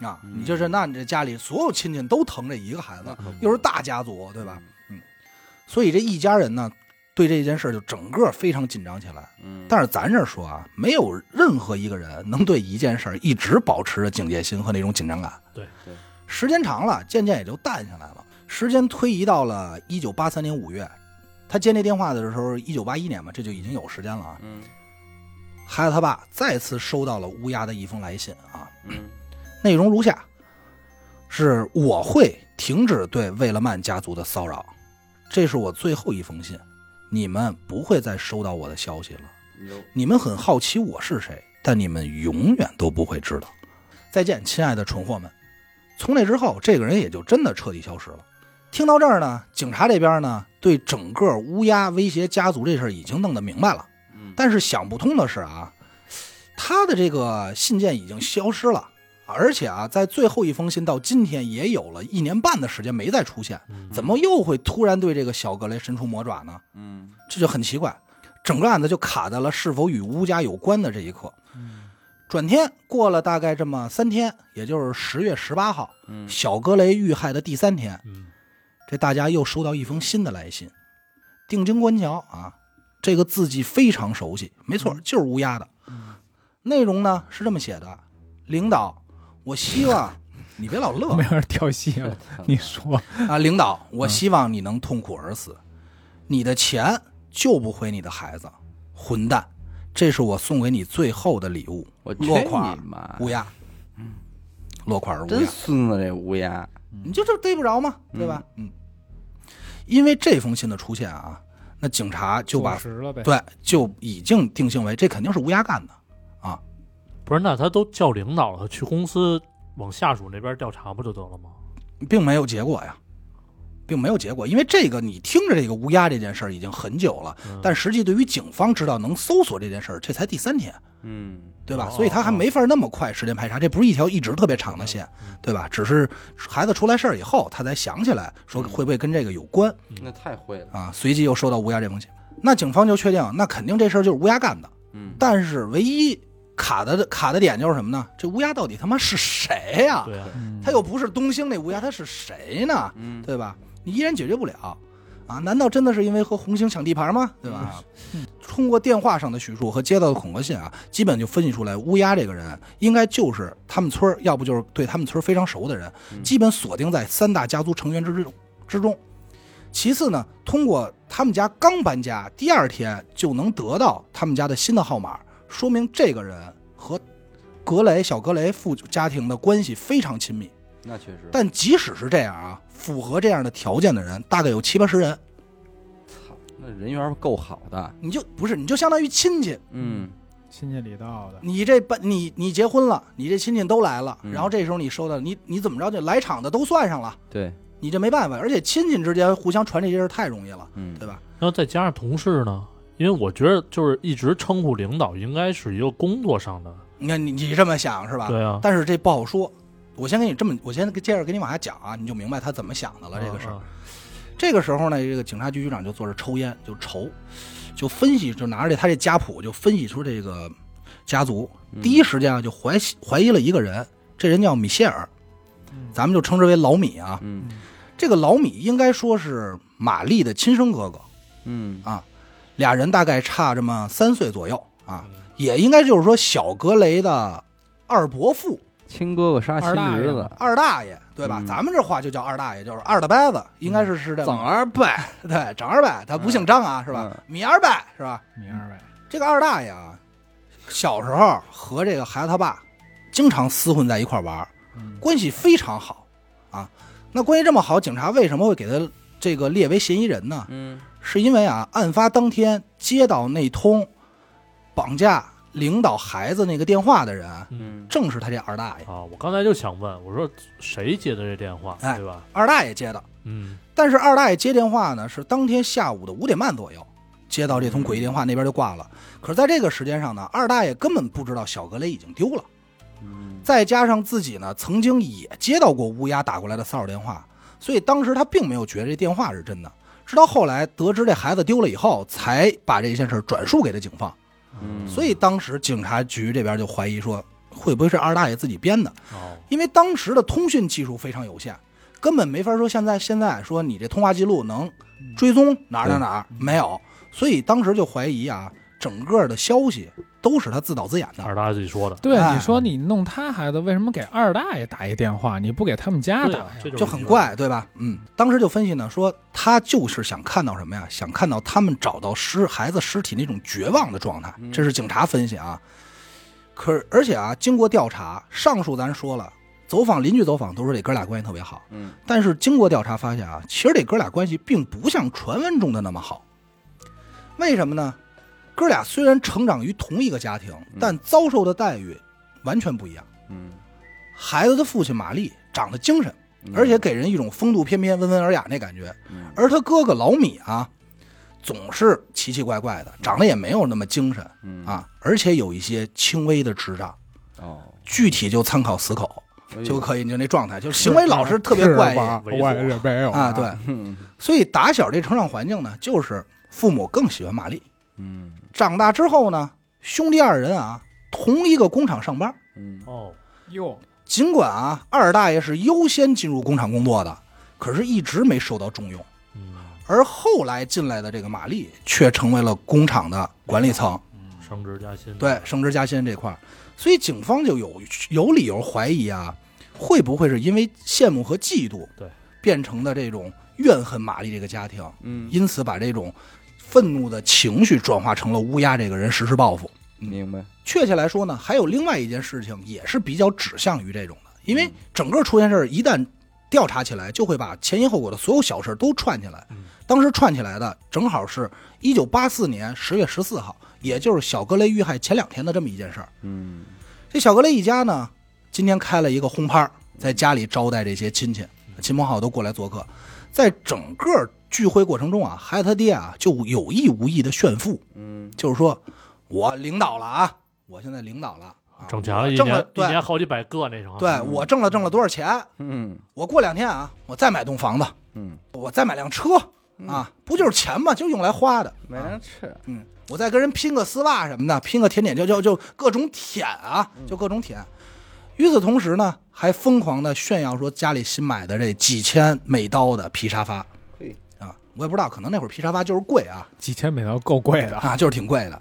啊，嗯。你就是那你这家里所有亲戚都疼这一个孩子，嗯又是大家族，对吧？嗯，所以这一家人呢，对这件事就整个非常紧张起来。嗯，但是咱这说啊，没有任何一个人能对一件事儿一直保持着警戒心和那种紧张感。对。对，时间长了，渐渐也就淡下来了。时间推移到了一九八三年五月，他接那电话的时候，一九八一年嘛，这就已经有时间了啊。嗯孩子他爸再次收到了乌鸦的一封来信啊，嗯内容如下：是我会停止对魏勒曼家族的骚扰，这是我最后一封信，你们不会再收到我的消息了。有你们很好奇我是谁，但你们永远都不会知道。再见，亲爱的蠢货们。从那之后，这个人也就真的彻底消失了。听到这儿呢，警察这边呢，对整个乌鸦威胁家族这事儿已经弄得明白了。嗯但是想不通的是啊，他的这个信件已经消失了，而且啊，在最后一封信到今天也有了一年半的时间没再出现，嗯怎么又会突然对这个小格雷伸出魔爪呢？嗯这就很奇怪，整个案子就卡在了是否与乌家有关的这一刻。转天过了大概这么三天，也就是十月十八号，嗯小格雷遇害的第三天，嗯这大家又收到一封新的来信。定睛观瞧啊，这个字迹非常熟悉，没错，就是乌鸦的。内容呢是这么写的：领导，我希望你别老乐 没有人跳戏了，你说啊，领导，我希望你能痛苦而死，你的钱救不回你的孩子，混蛋！这是我送给你最后的礼物，我去落款你妈！乌鸦。落款是乌真鸦，孙子这乌鸦，你就这逮不着吗？对吧？嗯，因为这封信的出现啊，那警察就把实了呗。对就已经定性为这肯定是乌鸦干的啊。不是，那他都叫领导了，去公司往下属那边调查不就得了吗？并没有结果呀，并没有结果，因为这个你听着这个乌鸦这件事儿已经很久了，嗯但实际对于警方知道能搜索这件事儿，这才第三天，嗯对吧？哦所以他还没法那么快时间排查，这不是一条一直特别长的线，对吧？只是孩子出来事儿以后，他才想起来说会不会跟这个有关那太会了，啊？随即又收到乌鸦这封信，那警方就确定，那肯定这事儿就是乌鸦干的。嗯但是唯一卡的卡的点就是什么呢？这乌鸦到底他妈是谁呀、对啊，嗯他又不是东兴那乌鸦，他是谁呢？嗯，对吧？你依然解决不了啊？难道真的是因为和红星抢地盘吗？对吧？通过电话上的叙述和接到的恐吓信啊，基本就分析出来，乌鸦这个人应该就是他们村儿要不就是对他们村儿非常熟的人，嗯基本锁定在三大家族成员之中之中。其次呢，通过他们家刚搬家，第二天就能得到他们家的新的号码，说明这个人和格雷小格雷父家庭的关系非常亲密。那确实。但即使是这样啊，符合这样的条件的人大概有七八十人，操那人缘够好的，你就不是你就相当于亲戚，嗯亲戚里道的，你这搬你你结婚了，你这亲戚都来了，嗯然后这时候你收到你你怎么着就来场的都算上了，对，你这没办法，而且亲戚之间互相传这些事太容易了，嗯对吧？然后再加上同事呢，因为我觉得就是一直称呼领导应该是一个工作上的，你看你你这么想是吧？对啊，但是这不好说。我先给你这么，我先接着给你往下讲啊，你就明白他怎么想的了。这个事儿，嗯这个时候呢，这个警察局局长就坐着抽烟，就愁，就分析，就拿着他这家谱，就分析出这个家族。嗯第一时间啊，就怀怀疑了一个人，这人叫米歇尔，咱们就称之为老米啊。嗯这个老米应该说是玛丽的亲生哥哥，嗯俩人大概差这么三岁左右啊，也应该就是说小格雷的二伯父、亲哥哥杀亲二大爷侄子，二大爷，对吧？嗯。咱们这话就叫二大爷，就是二大伯子，应该是是这么。长二伯，对，长二伯，他不姓张啊，是吧？米二伯是吧？米二伯，这个二大爷啊，小时候和这个孩子他爸经常厮混在一块儿玩，嗯。关系非常好啊。那关系这么好，警察为什么会给他这个列为嫌疑人呢？嗯。是因为啊，案发当天接到那通绑架领导孩子那个电话的人，嗯正是他这二大爷。啊，我刚才就想问，我说谁接的这电话，哎对吧？二大爷接的，嗯但是二大爷接电话呢，是当天下午的五点半左右接到这通诡异电话，那边就挂了。可是在这个时间上呢，二大爷根本不知道小格雷已经丢了。嗯再加上自己呢，曾经也接到过乌鸦打过来的骚扰电话，所以当时他并没有觉得这电话是真的。直到后来得知这孩子丢了以后，才把这件事转述给了警方。嗯，所以当时警察局这边就怀疑说，会不会是二大爷自己编的？哦，因为当时的通讯技术非常有限，根本没法说现在现在说你这通话记录能追踪哪儿哪儿哪儿没有，所以当时就怀疑啊，整个的消息都是他自导自演的。二大爷自己说的，对，哎你说你弄他孩子，为什么给二大爷打一电话？你不给他们家打就很怪，对吧？嗯，当时就分析呢，说他就是想看到什么呀？想看到他们找到尸孩子尸体那种绝望的状态，这是警察分析啊。可是而且啊，经过调查，上述咱说了，走访邻居走访都说这哥俩关系特别好，嗯但是经过调查发现啊，其实这哥俩关系并不像传闻中的那么好。为什么呢？哥俩虽然成长于同一个家庭，但遭受的待遇完全不一样。嗯，孩子的父亲玛丽长得精神，嗯而且给人一种风度翩翩、温文尔雅那感觉。嗯而他哥哥老米啊，总是奇奇怪怪的，长得也没有那么精神嗯啊，而且有一些轻微的智障，哦，具体就参考死口就可以，你就那状态，就是行为老是特别怪异吧猥琐我也没有啊。对，嗯所以打小这成长环境呢，就是父母更喜欢玛丽。嗯长大之后呢，兄弟二人啊，同一个工厂上班。嗯。哦，哟，尽管啊，二大爷是优先进入工厂工作的，可是一直没受到重用。嗯，而后来进来的这个玛丽，却成为了工厂的管理层，升职加薪，对，升职加薪这块儿，所以警方就有有理由怀疑啊，会不会是因为羡慕和嫉妒，对，变成的这种怨恨玛丽这个家庭，嗯，因此把这种愤怒的情绪转化成了乌鸦这个人实施报复。明白，确切来说呢，还有另外一件事情也是比较指向于这种的，因为整个出现事儿一旦调查起来，就会把前因后果的所有小事都串起来。嗯当时串起来的正好是一九八四年十月十四号，也就是小格雷遇害前两天的这么一件事儿。嗯这小格雷一家呢，今天开了一个轰趴，在家里招待这些亲戚，亲朋好友都过来做客。在整个聚会过程中啊，孩子他爹啊就有意无意的炫富，嗯。就是说我领导了啊，我现在领导了，啊挣钱了，我一年一挣了对年好几百个那种，对我挣了挣了多少钱？嗯。我过两天啊，我再买栋房子，嗯。我再买辆车，啊，不就是钱吗？就用来花的。没人吃，嗯，我再跟人拼个丝袜什么的，拼个甜点，就就就各种舔啊，就各种舔。与此同时呢，还疯狂的炫耀说家里新买的这几千美刀的皮沙发我也不知道，可能那会儿皮沙发就是贵啊几千美刀够贵的，啊，就是挺贵的。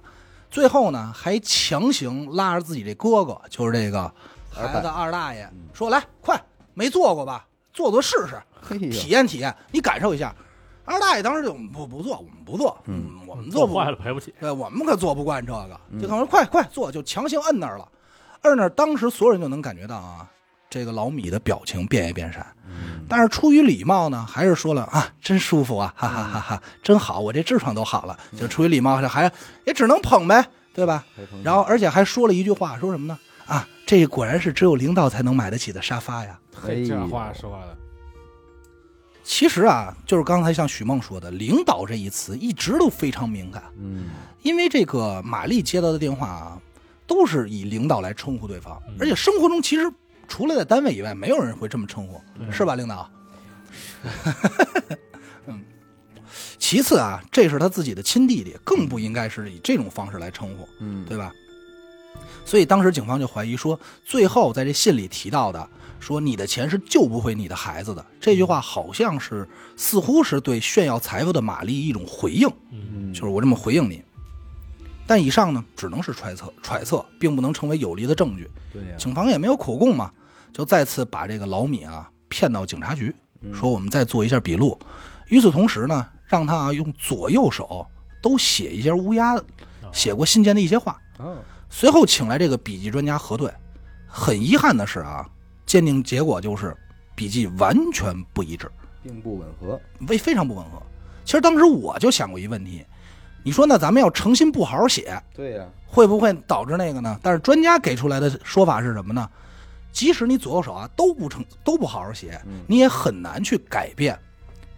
最后呢，还强行拉着自己这哥哥，就是这个孩子二大爷，说来快，没做过吧？做做试试，嘿体，验体验，你感受一下。二大爷当时就不不做，我们不做，嗯，我们做不做坏了赔不起。对，我们可做不惯这个，嗯就可能说快快坐，就强行摁那儿了。摁那儿，当时所有人就能感觉到啊，这个老米的表情变也变色，嗯但是出于礼貌呢，还是说了啊，真舒服啊，哈哈哈哈，真好，我这痔疮都好了。就出于礼貌，还也只能捧呗，对吧？然后而且还说了一句话，说什么呢？啊，这果然是只有领导才能买得起的沙发呀。嘿，这话说的，其实啊，就是刚才像许梦说的，领导这一词一直都非常敏感。嗯，因为这个玛丽接到的电话啊，都是以领导来称呼对方，嗯而且生活中其实除了在单位以外，没有人会这么称呼，是吧，领导？嗯。其次啊，这是他自己的亲弟弟，更不应该是以这种方式来称呼，嗯，对吧？所以当时警方就怀疑说，最后在这信里提到的说你的钱是救不回你的孩子的这句话，好像是似乎是对炫耀财富的玛丽一种回应。嗯，嗯，就是我这么回应你。但以上呢，只能是揣测，揣测并不能成为有力的证据。对呀，警方也没有口供嘛，就再次把这个老米啊骗到警察局，嗯说我们再做一下笔录。与此同时呢，让他啊用左右手都写一些乌鸦写过信件的一些话。哦，随后请来这个笔记专家核对，很遗憾的是啊，鉴定结果就是笔记完全不一致。并不吻合，非非常不吻合。其实当时我就想过一问题，你说那咱们要诚心不好好写，对呀，会不会导致那个呢？但是专家给出来的说法是什么呢？即使你左右手啊都不成都不好好写，嗯。你也很难去改变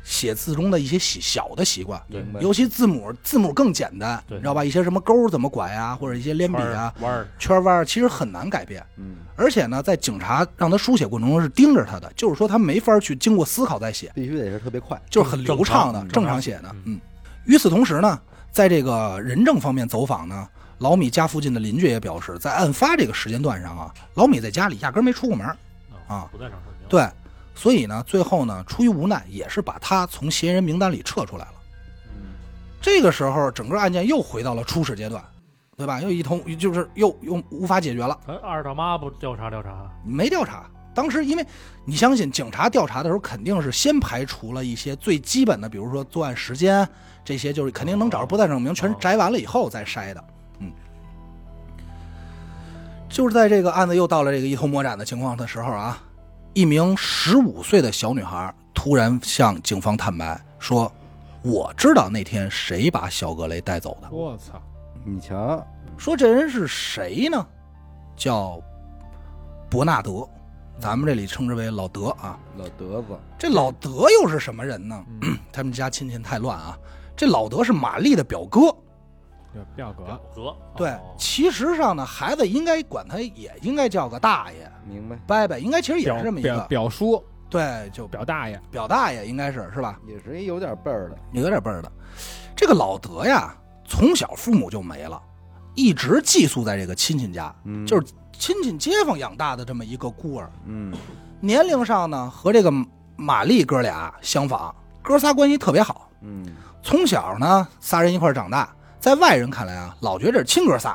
写字中的一些小小的习惯，明白，尤其字母字母更简单，对。你知道吧？一些什么勾怎么拐啊，或者一些连笔啊、弯儿，圈弯儿，其实很难改变。嗯，而且呢，在警察让他书写过程中是盯着他的，就是说他没法去经过思考再写。必须得是特别快，就是很流畅的正常正常写的。嗯，与此同时呢，在这个人证方面走访呢，老米家附近的邻居也表示，在案发这个时间段上啊，老米在家里压根儿没出过门。啊不在场证明。对，所以呢，最后呢，出于无奈，也是把他从嫌疑人名单里撤出来了。嗯，这个时候，整个案件又回到了初始阶段，对吧？又一通就是又又无法解决了，哎，二大妈不调查调查？没调查。当时，因为你相信，警察调查的时候肯定是先排除了一些最基本的，比如说作案时间这些，就是肯定能找着不在场证明，全摘完了以后再筛的。嗯，就是在这个案子又到了这个一头魔斩的情况的时候啊，一名十五岁的小女孩突然向警方坦白说：“我知道那天谁把小格雷带走的。我操，你瞧，说这人是谁呢？叫伯纳德，咱们这里称之为老德啊。老德子，这老德又是什么人呢？他们家亲戚太乱啊。这老德是玛丽的表哥，这表哥表哥，对，哦其实上呢，孩子应该管他也应该叫个大爷、明白，伯伯，应该其实也表表是这么一个，表叔对，就表大爷，表大爷应该是是吧？也是一有点辈儿的，有点辈儿的。这个老德呀，从小父母就没了，一直寄宿在这个亲戚家，嗯，就是亲戚街坊养大的这么一个孤儿。嗯，年龄上呢，和这个玛丽哥俩相仿，哥仨关系特别好。嗯，从小呢，仨人一块长大，在外人看来啊，老觉得这是亲哥仨，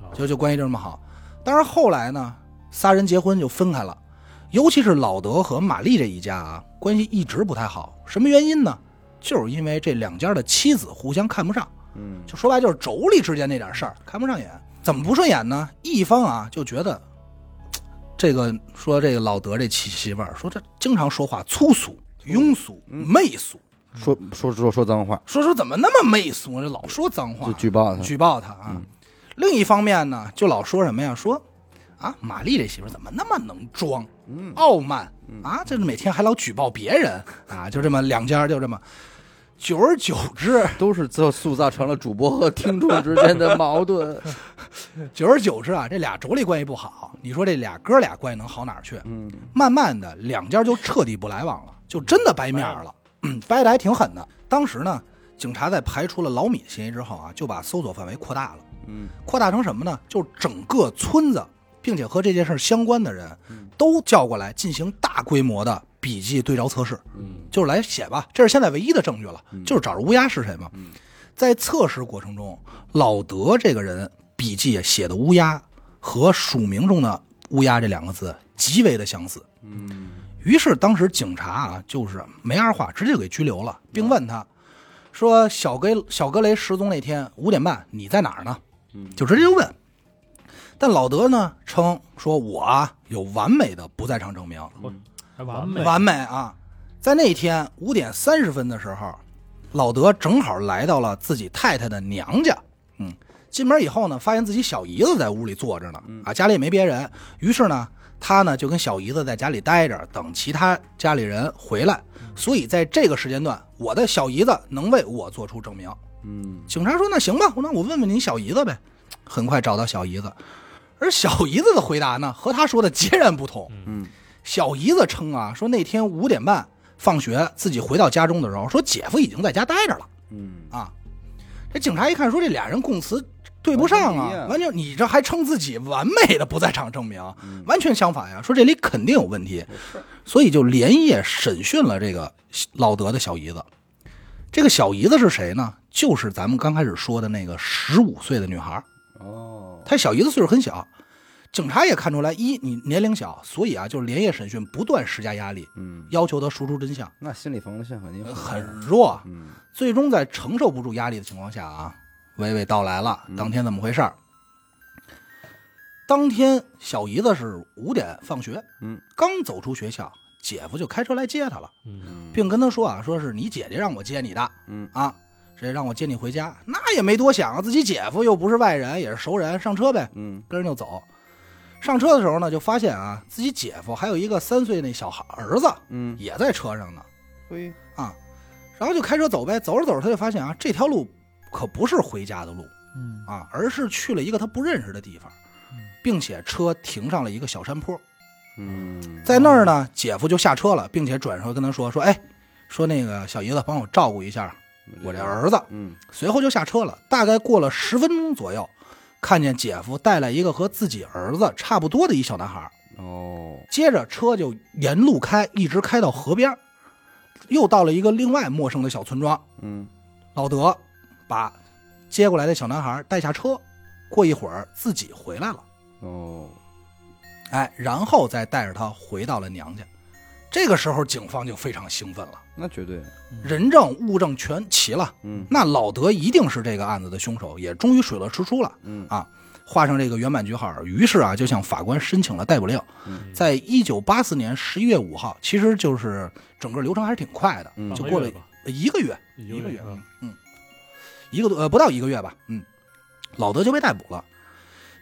哦就就关系就这么好。但是后来呢，仨人结婚就分开了，尤其是老德和玛丽这一家啊，关系一直不太好。什么原因呢？就是因为这两家的妻子互相看不上，嗯，就说白就是妯娌之间那点事儿看不上眼。怎么不顺眼呢？一方啊就觉得，这个说这个老德这妻媳妇儿说这经常说话粗俗、庸俗、嗯媚俗，说说说说脏话，说说怎么那么媚俗，这老说脏话就，举报他，举报他啊。嗯另一方面呢，就老说什么呀？说啊，玛丽这媳妇怎么那么能装、嗯，傲慢嗯啊？这每天还老举报别人啊，就这么两家就这么，久而久之，都是最后塑造成了主播和听众之间的矛盾，久而久之啊，这俩妯娌关系不好，你说这俩哥俩关系能好哪儿去？嗯，慢慢的，两家就彻底不来往了，就真的掰面儿了。嗯 掰的还挺狠的。当时呢，警察在排除了老米的嫌疑之后啊，就把搜索范围扩大了。嗯扩大成什么呢？就整个村子，并且和这件事相关的人嗯都叫过来进行大规模的笔迹对照测试，嗯就是来写吧，这是现在唯一的证据了，嗯就是找着乌鸦是谁嘛。嗯在测试过程中，老德这个人笔记写的乌鸦和署名中的乌鸦这两个字极为的相似。嗯于是当时警察啊，就是没二话，直接就给拘留了，并问他说：“小格小格雷失踪那天五点半，你在哪儿呢？”嗯就直接就问。但老德呢称说：“我啊有完美的不在场证明，还完美，完美啊！在那天五点三十分的时候，老德正好来到了自己太太的娘家。嗯，进门以后呢，发现自己小姨子在屋里坐着呢，啊，家里也没别人。于是呢，他呢就跟小姨子在家里待着，等其他家里人回来。所以在这个时间段，我的小姨子能为我做出证明。嗯警察说：“那行吧，那我问问你小姨子呗。”很快找到小姨子，而小姨子的回答呢，和他说的截然不同。嗯小姨子称啊，说那天五点半放学，自己回到家中的时候，说姐夫已经在家待着了嗯啊。这警察一看，说这俩人供词对不上啊，完全你这还称自己完美的不在场证明，嗯。完全相反呀，说这里肯定有问题，所以就连夜审讯了这个老德的小姨子。这个小姨子是谁呢？就是咱们刚开始说的那个十五岁的女孩。哦。她小姨子岁数很小，警察也看出来，一你年龄小，所以啊，就是连夜审讯，不断施加压力，嗯，要求她说出真相，那心理防御线肯定很弱。嗯。最终在承受不住压力的情况下啊，娓娓道来了当天怎么回事儿。当天小姨子是五点放学，嗯，刚走出学校，姐夫就开车来接她了，并跟她说啊，说是你姐姐让我接你的嗯啊，谁让我接你回家？那也没多想啊，自己姐夫又不是外人，也是熟人，上车呗。嗯跟人就走。上车的时候呢，就发现啊，自己姐夫还有一个三岁那小孩儿子嗯，也在车上呢嘿，啊，然后就开车走呗。走着走着，他就发现啊，这条路可不是回家的路嗯啊，而是去了一个他不认识的地方，并且车停上了一个小山坡。嗯，在那儿呢，姐夫就下车了，并且转头跟他说说，哎，说那个小姨子帮我照顾一下我这儿子。嗯随后就下车了。大概过了十分钟左右，看见姐夫带来一个和自己儿子差不多的一小男孩。哦，接着车就沿路开，一直开到河边，又到了一个另外陌生的小村庄。嗯老德把接过来的小男孩带下车，过一会儿自己回来了，哦，哎，然后再带着他回到了娘家。这个时候，警方就非常兴奋了，那绝对，人证物证全齐了，嗯那老德一定是这个案子的凶手，也终于水落石出了。嗯啊画上这个圆满句号，于是啊，就向法官申请了逮捕令。嗯在一九八四年十一月五号，其实就是整个流程还是挺快的，嗯就过了一个月，一一个月嗯嗯，一个多呃不到一个月吧，嗯，老德就被逮捕了。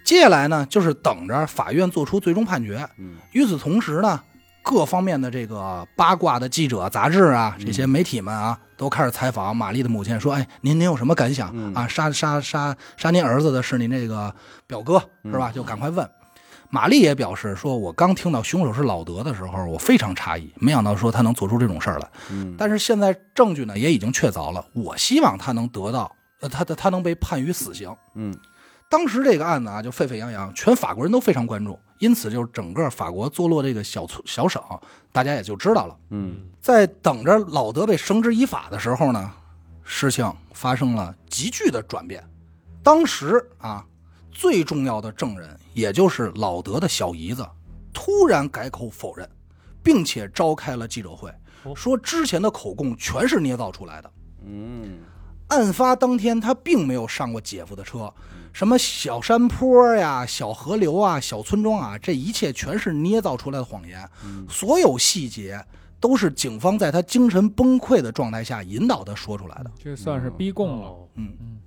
接下来呢，就是等着法院做出最终判决。嗯与此同时呢，各方面的这个八卦的记者、杂志啊，这些媒体们啊，都开始采访玛丽的母亲，说：“哎，您您有什么感想、嗯啊？杀杀杀杀您儿子的是您这个表哥嗯是吧？就赶快问。”玛丽也表示说：“我刚听到凶手是老德的时候，我非常诧异，没想到说他能做出这种事儿来。嗯，但是现在证据呢也已经确凿了，我希望他能得到，呃，他他他能被判于死刑。嗯当时这个案子啊就沸沸扬扬，全法国人都非常关注，因此就是整个法国坐落这个小村小省，大家也就知道了。嗯在等着老德被绳之以法的时候呢，事情发生了急剧的转变。当时啊，最重要的证人，也就是老德的小姨子，突然改口否认，并且召开了记者会，哦说之前的口供全是捏造出来的。嗯案发当天，他并没有上过姐夫的车，什么小山坡呀、小河流啊、小村庄啊，这一切全是捏造出来的谎言。所有细节都是警方在他精神崩溃的状态下引导他说出来的。这算是逼供了。哦嗯嗯，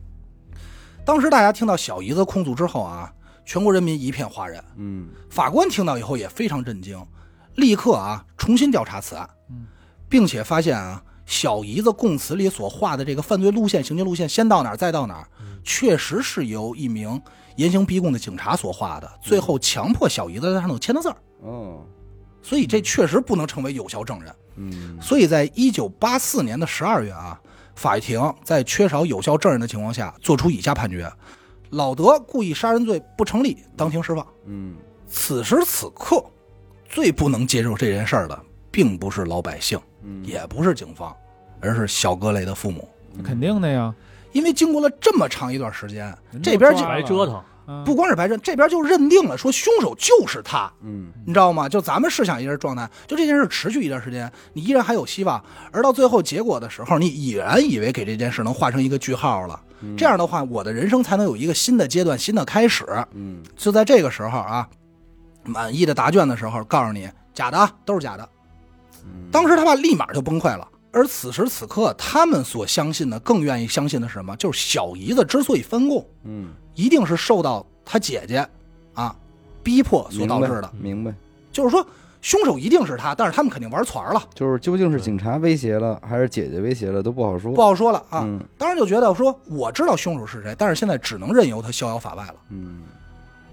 当时大家听到小姨子控诉之后啊，全国人民一片哗然。嗯。法官听到以后也非常震惊，立刻啊重新调查此案，嗯，并且发现啊小姨子供词里所画的这个犯罪路线、行进路线，先到哪儿再到哪儿，确实是由一名严刑逼供的警察所画的，最后强迫小姨子在上头签的字儿。哦，所以这确实不能成为有效证人。嗯。所以在一九八四年的十二月啊，法庭在缺少有效证人的情况下，作出以下判决：老德故意杀人罪不成立，当庭释放。嗯此时此刻，最不能接受这件事儿的，并不是老百姓，嗯，也不是警方，而是小格雷的父母。肯定的呀。因为经过了这么长一段时间，这边就白折腾，嗯不光是白折腾，这边就认定了说凶手就是他，嗯你知道吗？就咱们试想一下状态，就这件事持续一段时间，你依然还有希望，而到最后结果的时候，你已然以为给这件事能画成一个句号了。这样的话，我的人生才能有一个新的阶段、新的开始。嗯就在这个时候啊，满意的答卷的时候，告诉你假的啊，都是假的。嗯当时他爸立马就崩溃了。而此时此刻，他们所相信的，更愿意相信的是什么？就是小姨子之所以翻供，嗯，一定是受到他姐姐啊逼迫所导致的。明白。就是说，凶手一定是他，但是他们肯定玩团了，就是究竟是警察威胁了，还是姐姐威胁了，都不好说。不好说了啊。嗯当时就觉得说，我知道凶手是谁，但是现在只能任由他逍遥法外了。嗯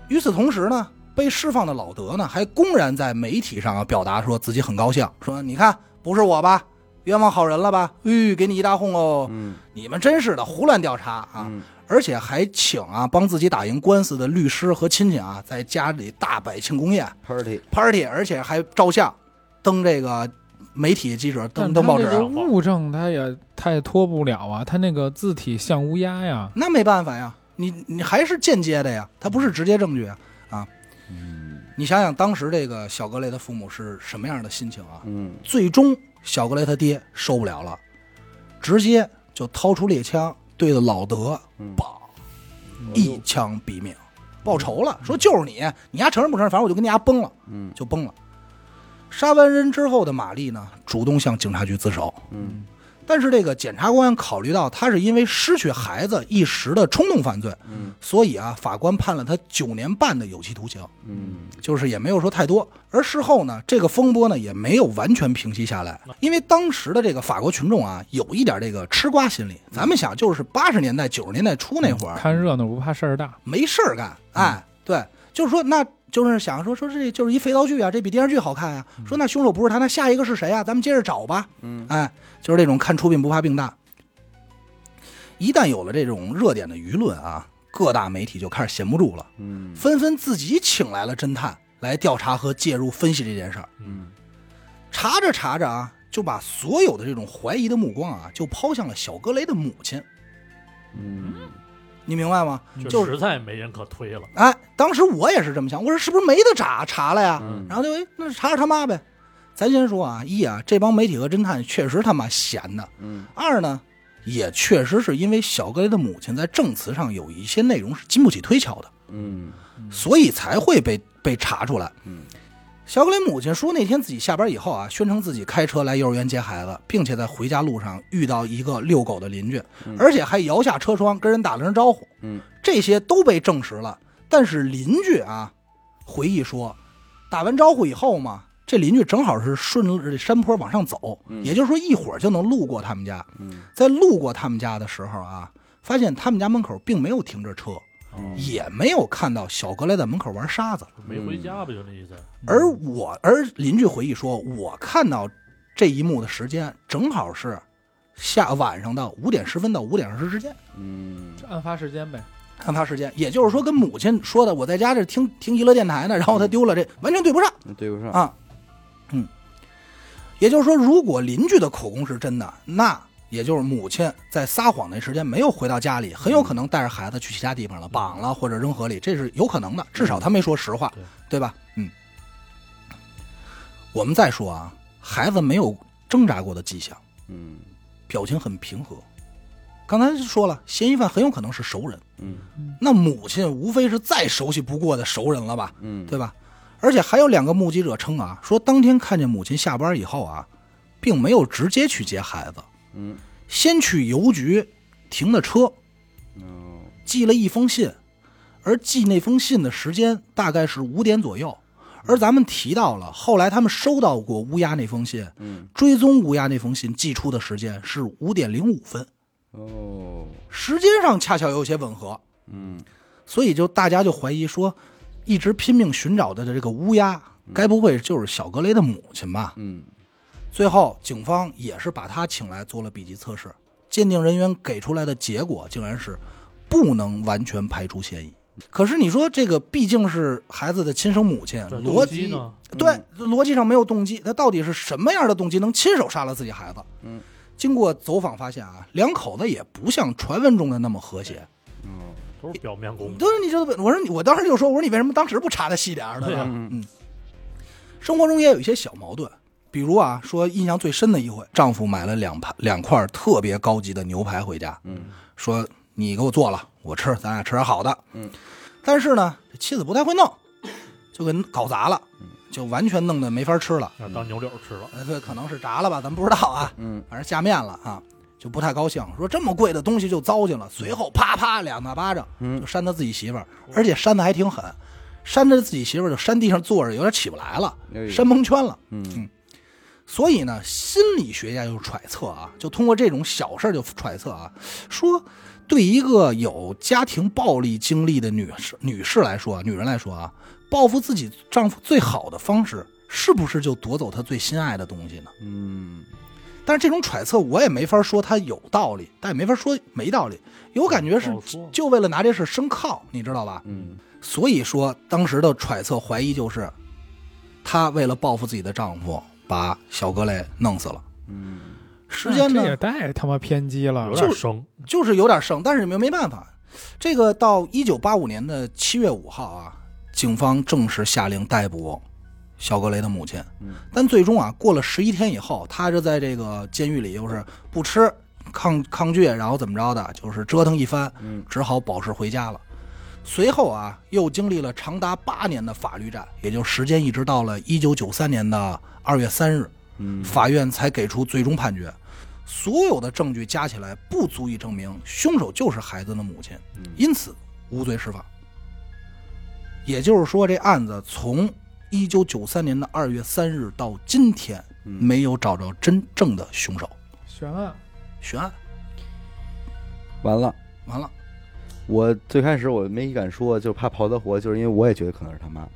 与此同时呢，被释放的老德呢，还公然在媒体上啊表达说自己很高兴，说你看不是我吧，冤枉好人了吧？吁，给你一大哄哦，嗯你们真是的，胡乱调查啊！嗯而且还请啊帮自己打赢官司的律师和亲戚啊，在家里大摆庆功宴，party，party，而且还照相登这个媒体记者登登报纸。物证他也他也脱不了啊，他那个字体像乌鸦呀。那没办法呀，你你还是间接的呀，他不是直接证据啊啊！嗯你想想当时这个小格雷的父母是什么样的心情啊？嗯最终小格雷他爹受不了了，直接就掏出猎枪对着老德嗯，一枪毙命，报仇了，说就是你，你丫承认不承认？反正我就跟你丫崩了，嗯。就崩了。杀完人之后的玛丽呢，主动向警察局自首，嗯但是这个检察官考虑到他是因为失去孩子一时的冲动犯罪，嗯所以啊，法官判了他九年半的有期徒刑，嗯就是也没有说太多。而事后呢，这个风波呢也没有完全平息下来，因为当时的这个法国群众啊，有一点这个吃瓜心理。咱们想，就是八十年代、九十年代初那会儿，看热闹不怕事儿大。没事儿干，哎，对，就是说，那就是想说说这就是一肥皂剧啊，这比电视剧好看呀、说那凶手不是他，那下一个是谁啊？咱们接着找吧。嗯哎，就是这种看出病不怕病大。一旦有了这种热点的舆论啊，各大媒体就开始闲不住了，嗯纷纷自己请来了侦探来调查和介入分析这件事儿。嗯查着查着啊，就把所有的这种怀疑的目光啊，就抛向了小格雷的母亲。嗯你明白吗？就就是实在没人可推了。哎，当时我也是这么想，我说是不是没得查查了呀？嗯然后就哎，那查查他妈呗。咱先说啊，一啊，这帮媒体和侦探确实他妈闲的；嗯二呢，也确实是因为小格雷的母亲在证词上有一些内容是经不起推敲的，嗯所以才会被被查出来。嗯小格雷母亲说，那天自己下班以后啊，宣称自己开车来幼儿园接孩子，并且在回家路上遇到一个遛狗的邻居，而且还摇下车窗跟人打了声招呼。嗯这些都被证实了。但是邻居啊，回忆说，打完招呼以后嘛，这邻居正好是顺着这山坡往上走，嗯也就是说一会儿就能路过他们家。嗯在路过他们家的时候啊，发现他们家门口并没有停着车，哦也没有看到小格来在门口玩沙子。没回家不就那意思？而我，而邻居回忆说，我看到这一幕的时间正好是下晚上的五点十分到五点二十之间。嗯这案发时间呗。案发时间，也就是说跟母亲说的，我在家这听听娱乐电台呢，然后他丢了这，完全对不上对不上。啊。嗯，也就是说，如果邻居的口供是真的，那也就是母亲在撒谎那时间没有回到家里，很有可能带着孩子去其他地方了，绑了或者扔河里，这是有可能的。至少他没说实话，对对吧？嗯。我们再说啊，孩子没有挣扎过的迹象，嗯表情很平和。刚才说了，嫌疑犯很有可能是熟人。嗯那母亲无非是再熟悉不过的熟人了吧，嗯对吧？而且还有两个目击者称啊，说当天看见母亲下班以后啊，并没有直接去接孩子，嗯先去邮局停的车，哦寄了一封信，而寄那封信的时间大概是五点左右。而咱们提到了，后来他们收到过乌鸦那封信，嗯追踪乌鸦那封信寄出的时间是五点零五分，哦时间上恰巧有些吻合。嗯所以就大家就怀疑说，一直拼命寻找的这个乌鸦该不会就是小格雷的母亲吧？嗯最后，警方也是把他请来做了笔迹测试，鉴定人员给出来的结果竟然是不能完全排除嫌疑。可是你说这个毕竟是孩子的亲生母亲，逻辑呢？对逻辑上没有动机，他到底是什么样的动机能亲手杀了自己孩子？嗯，经过走访发现啊，两口子也不像传闻中的那么和谐。嗯都是表面功夫。对，你知道不？我说你，我当时就说，我说你为什么当时不查的细点儿呢？对啊嗯生活中也有一些小矛盾，比如啊，说印象最深的一回，丈夫买了两盘两块特别高级的牛排回家，嗯说你给我做了，我吃，咱俩吃点好的。嗯，但是呢，这妻子不太会弄，就给搞砸了，就完全弄得没法吃了。要当牛柳吃了，呃，对，可能是炸了吧，咱不知道啊，嗯反正下面了啊，就不太高兴，说这么贵的东西就糟践了。随后啪啪两大巴掌嗯就扇他自己媳妇儿，而且扇的还挺狠，扇着自己媳妇儿就扇地上坐着，有点起不来了，扇蒙圈了。嗯所以呢，心理学家就揣测啊，就通过这种小事儿就揣测啊，说对一个有家庭暴力经历的女士女士来说，女人来说啊，报复自己丈夫最好的方式，是不是就夺走她最心爱的东西呢？嗯但是这种揣测我也没法说它有道理，但也没法说没道理，有感觉是就为了拿这事生靠，你知道吧？嗯所以说当时的揣测怀疑就是，她为了报复自己的丈夫，把小格雷弄死了。嗯时间呢这也太他妈偏激了有。点生。就是有点生，但是没没办法。这个到一九八五年的七月五号啊，警方正式下令逮捕小格雷的母亲。嗯但最终啊，过了十一天以后，他就在这个监狱里又是不吃抗抗拒，然后怎么着的，就是折腾一番，嗯只好保释回家了。随后啊，又经历了长达八年的法律战，也就时间一直到了一九九三年的二月三日，嗯法院才给出最终判决。所有的证据加起来不足以证明凶手就是孩子的母亲，嗯因此无罪释放。也就是说，这案子从一九九三年的二月三日到今天，嗯没有找着真正的凶手，悬案，悬案完了。完了。我最开始我没敢说，就怕刨他活，就是因为我也觉得可能是他妈。啊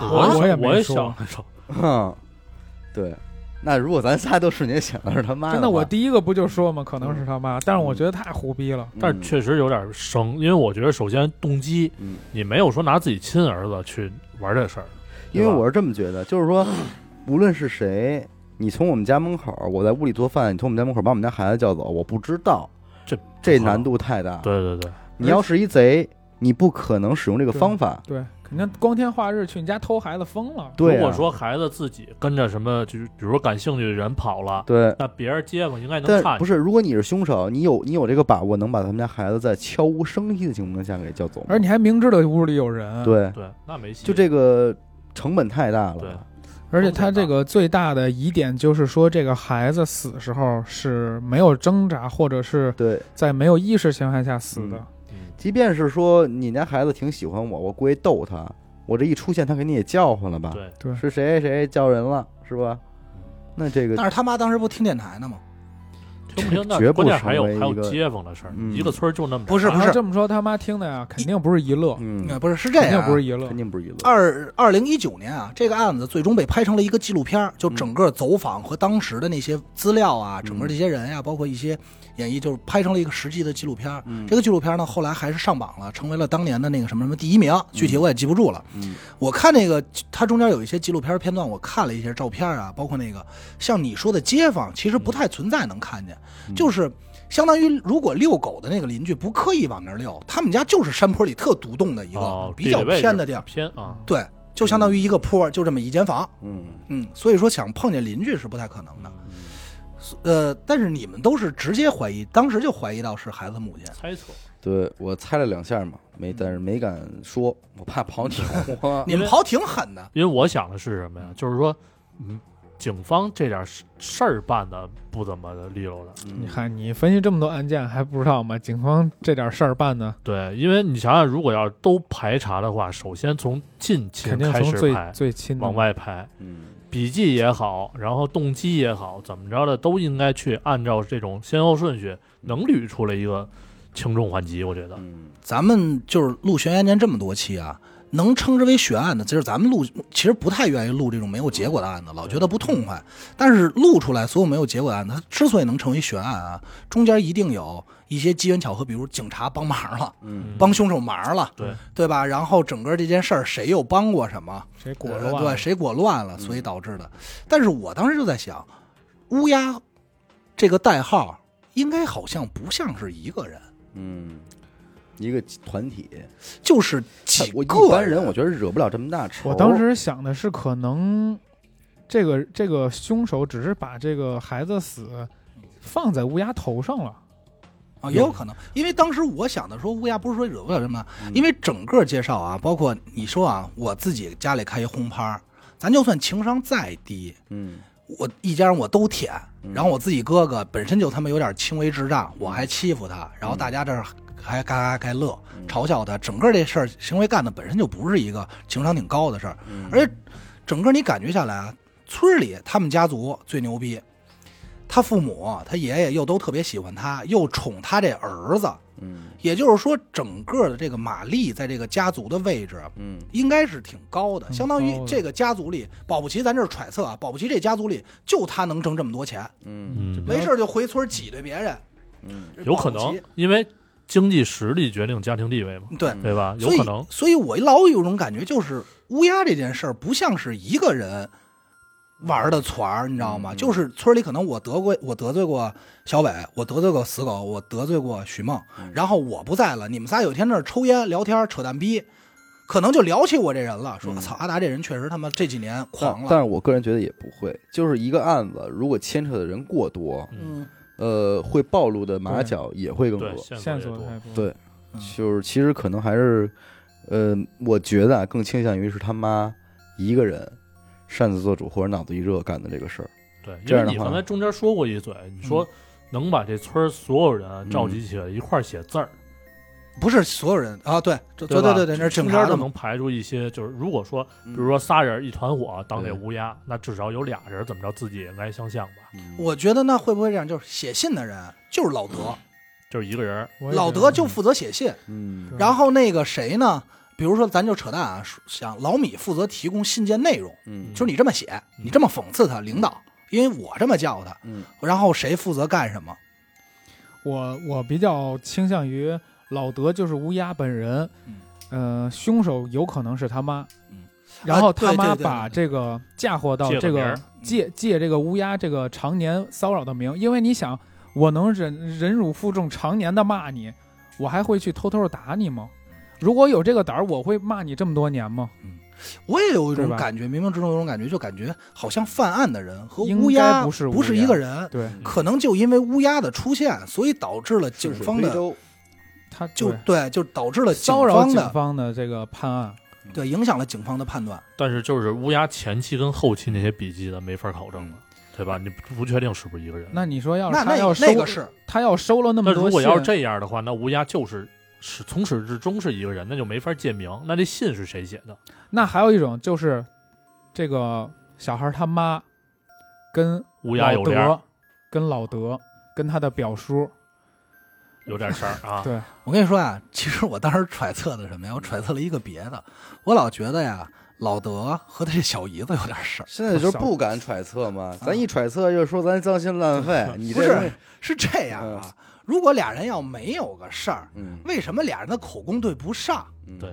我我也没我也说想来着，哼，对。那如果咱仨都瞬间想的是他妈的，真的，我第一个不就说嘛，可能是他妈，但是我觉得太胡逼了。但是确实有点生，因为我觉得首先动机，嗯，你没有说拿自己亲儿子去玩这事儿，因为我是这么觉得，就是说，无论是谁，你从我们家门口，我在屋里做饭，你从我们家门口把我们家孩子叫走，我不知道，这这难度太大。对对对，你要是一贼，你不可能使用这个方法。对，肯定光天化日去你家偷孩子疯了。对、啊，如果说孩子自己跟着什么，就是比如说感兴趣的人跑了，对，那别人街坊应该能看不是，如果你是凶手，你有你有这个把握，能把他们家孩子在悄无声息的情况下给叫走吗，而你还明知道屋里有人，，对，对，那没戏。就这个成本太大对了。而且他这个最大的疑点就是说，这个孩子死的时候是没有挣扎，或者是对，在没有意识情况下死的。嗯即便是说你家孩子挺喜欢我，我故意逗他，我这一出现，他肯定也叫唤了吧？对，对，是谁谁叫人了，是吧？那这个但是他妈当时不听电台呢吗？听不听那绝不关键还有还有街坊的事儿，嗯一个村儿就那么不是不是这么说，他妈听的呀，肯定不是一乐，嗯，呃不是，是这肯定样啊，不是一乐肯。定不是一乐。二二零一九年啊，这个案子最终被拍成了一个纪录片，就整个走访和当时的那些资料啊，整个这些人呀、包括一些演绎，就是拍成了一个实际的纪录片这个纪录片呢，后来还是上榜了，成为了当年的那个什么什么第一名，具体我也记不住了。嗯我看那个它中间有一些纪录片片段，我看了一些照片啊，包括那个像你说的街坊，其实不太存在能看见，嗯就是相当于如果遛狗的那个邻居不刻意往那儿遛，他们家就是山坡里特独栋的一个、哦比较偏的地儿，偏啊，对，就相当于一个坡，就这么一间房。嗯嗯，所以说想碰见邻居是不太可能的。呃，但是你们都是直接怀疑，当时就怀疑到是孩子母亲。猜测。对我猜了两下嘛，没，但是没敢说，我怕跑你活。你们跑挺狠的，因为我想的是什么呀？就是说，嗯，警方这点事事儿办的不怎么的利落的。嗯你看，你分析这么多案件还不知道吗？警方这点事儿办的，对，因为你想想，如果要是都排查的话，首先从近亲肯定开从最始排，最亲的往外排，嗯笔记也好，然后动机也好，怎么着的都应该去按照这种先后顺序，能捋出来一个轻重缓急。我觉得，嗯咱们就是录悬疑案件这么多期啊，能称之为悬案的，就是咱们录，其实不太愿意录这种没有结果的案子，老觉得不痛快。但是录出来所有没有结果的案子，它之所以能成为悬案啊，中间一定有一些机缘巧合，比如警察帮忙了，嗯帮凶手忙了，对对吧？然后整个这件事儿谁又帮过什么，谁裹呃乱了？对，谁裹乱了，所以导致的。但是我当时就在想，乌鸦这个代号应该好像不像是一个人，嗯，一个团体，就是几个一般人我觉得惹不了这么大仇。我当时想的是，可能这个这个凶手只是把这个孩子死放在乌鸦头上了。啊，也有可能，因为当时我想的说乌鸦不是说惹不了什么，嗯。因为整个介绍啊，包括你说啊，我自己家里开一轰趴，咱就算情商再低，嗯。我一家人我都舔，嗯。然后我自己哥哥本身就他妈有点轻微智障，我还欺负他，然后大家这儿还嘎嘎嘎乐，嗯。嘲笑他，整个这事儿行为干的本身就不是一个情商挺高的事儿，嗯。而且整个你感觉下来啊，村里他们家族最牛逼，他父母他爷爷又都特别喜欢他，又宠他这儿子，嗯。也就是说，整个的这个玛丽在这个家族的位置嗯。应该是挺高的，挺相当于这个家族里，保不齐咱这是揣测啊，保不齐这家族里就他能挣这么多钱，嗯。嗯，没事就回村挤兑别人，嗯。有可能，因为经济实力决定家庭地位嘛，对。对吧？有可能，，所以我老有种感觉，就是乌鸦这件事儿不像是一个人玩的团儿，你知道吗？嗯就是村里可能我得过，我得罪过小伟，我得罪过死狗，我得罪过许梦，嗯。然后我不在了，你们仨有一天那儿抽烟聊天扯淡逼，可能就聊起我这人了，说嗯。操阿达这人确实他妈这几年狂了。但，是我个人觉得也不会，就是一个案子，如果牵扯的人过多，嗯，呃，会暴露的马脚也会更，多。线线索也多。太多。对嗯。就是其实可能还是，呃，我觉得啊，更倾向于是他妈一个人擅自做主或者脑子一热干的这个事儿。对，因为你这样的话刚才中间说过一嘴，你说能把这村所有人召集起来一块儿写字儿，不是所有人啊，对，对对对对，那中间就能排除一些，就是如果说，比比如说仨人一团火当这乌鸦，那至少有俩人怎么着自己也应该相像吧，嗯我觉得那会不会这样？就是写信的人就是老德，就是一个人老德就负责写信，嗯然后那个谁呢？比如说咱就扯淡啊，想老米负责提供信件内容，嗯。就是你这么写，你这么讽刺他领导，因为我这么叫他，嗯。然后谁负责干什么？我我比较倾向于老德就是乌鸦本人，嗯。呃，凶手有可能是他妈，嗯。然后他妈把这个嫁祸到这个借借这个乌鸦这个常年骚扰的名，因为你想，我能忍忍辱负重，常年的骂你，我还会去偷偷的打你吗？如果有这个胆儿，我会骂你这么多年吗？嗯我也有一种感觉，冥冥之中有种感觉，就感觉好像犯案的人和乌鸦不是不是一个人，对可能就因为乌鸦的出现，所以导致了警方的他就对对，就导致了警骚扰警方的方的这个判案，对影响了警方的判断。但是就是乌鸦前期跟后期那些笔记的没法考证嗯了，对吧？你不不确定是不是一个人。那你说要是他要收那个是他要收了那么多那如果要是这样的话，那乌鸦就是是从始至终是一个人，那就没法鉴明。那这信是谁写的？那还有一种就是，这个小孩他妈跟乌鸦有老联跟老德跟他的表叔，有点事儿啊。对，我跟你说啊，其实我当时揣测的什么呀？我揣测了一个别的，我老觉得呀，老德和他这小姨子有点事儿。现在就是不敢揣测嘛，咱一揣测就说咱脏心烂肺，你不是这是这样啊，如果俩人要没有个事儿，嗯。为什么俩人的口供对不上？嗯。对，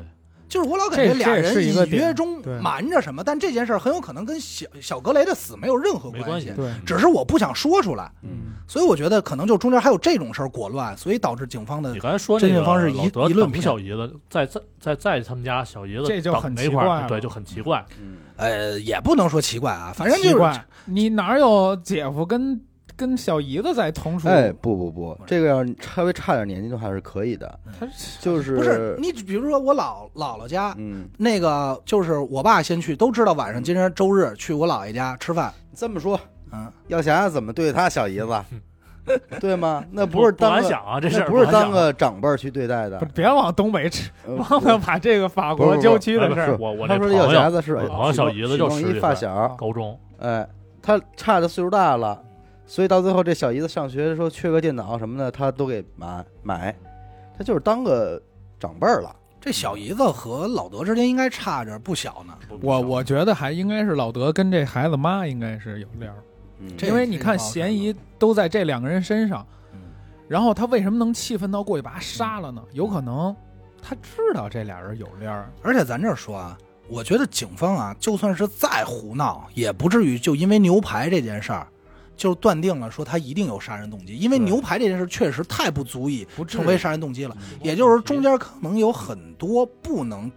就是我老感觉这这俩人是一个隐约中瞒着什么，但这件事儿很有可能跟小小格雷的死没有任何系关系，对，只是我不想说出来，嗯。所以我觉得可能就中间还有这种事儿裹乱，所以导致警方的你刚才说侦那个讯方式一老德等一论骗小姨子，在在在在他们家小姨子这就很奇怪对，就很奇怪。嗯。呃也不能说奇怪啊，反正就是，你哪有姐夫跟跟小姨子在同处？哎，不不不，这个要是稍微差点年纪的话是可以的，他就是不是你比如说我姥姥姥家。嗯，那个就是我爸先去，都知道晚上今天周日去我姥爷家吃饭。这么说，嗯，耀霞怎么对他小姨子，对吗？那不是不当个想啊，这事儿那不是当个长辈去对待的，别往东北吃，呃 忘了把这个法国郊区的事儿。哎我我他说耀那朋友霞子是我小姨子就是一发小，高中，哎，他差的岁数大了，所以到最后这小姨子上学的时候缺个电脑什么的，他都给买买，他就是当个长辈儿了。这小姨子和老德之间应该差着不小呢。我我觉得还应该是老德跟这孩子妈应该是有联儿，嗯这因为你看嫌疑都在这两个人身上，嗯然后他为什么能气愤到过去把他杀了呢？有可能他知道这俩人有联儿，而且咱这儿说啊，我觉得警方啊，就算是再胡闹，也不至于就因为牛排这件事儿，就断定了说他一定有杀人动机。因为牛排这件事确实太不足以成为杀人动机了。也就是中间可能有很多不能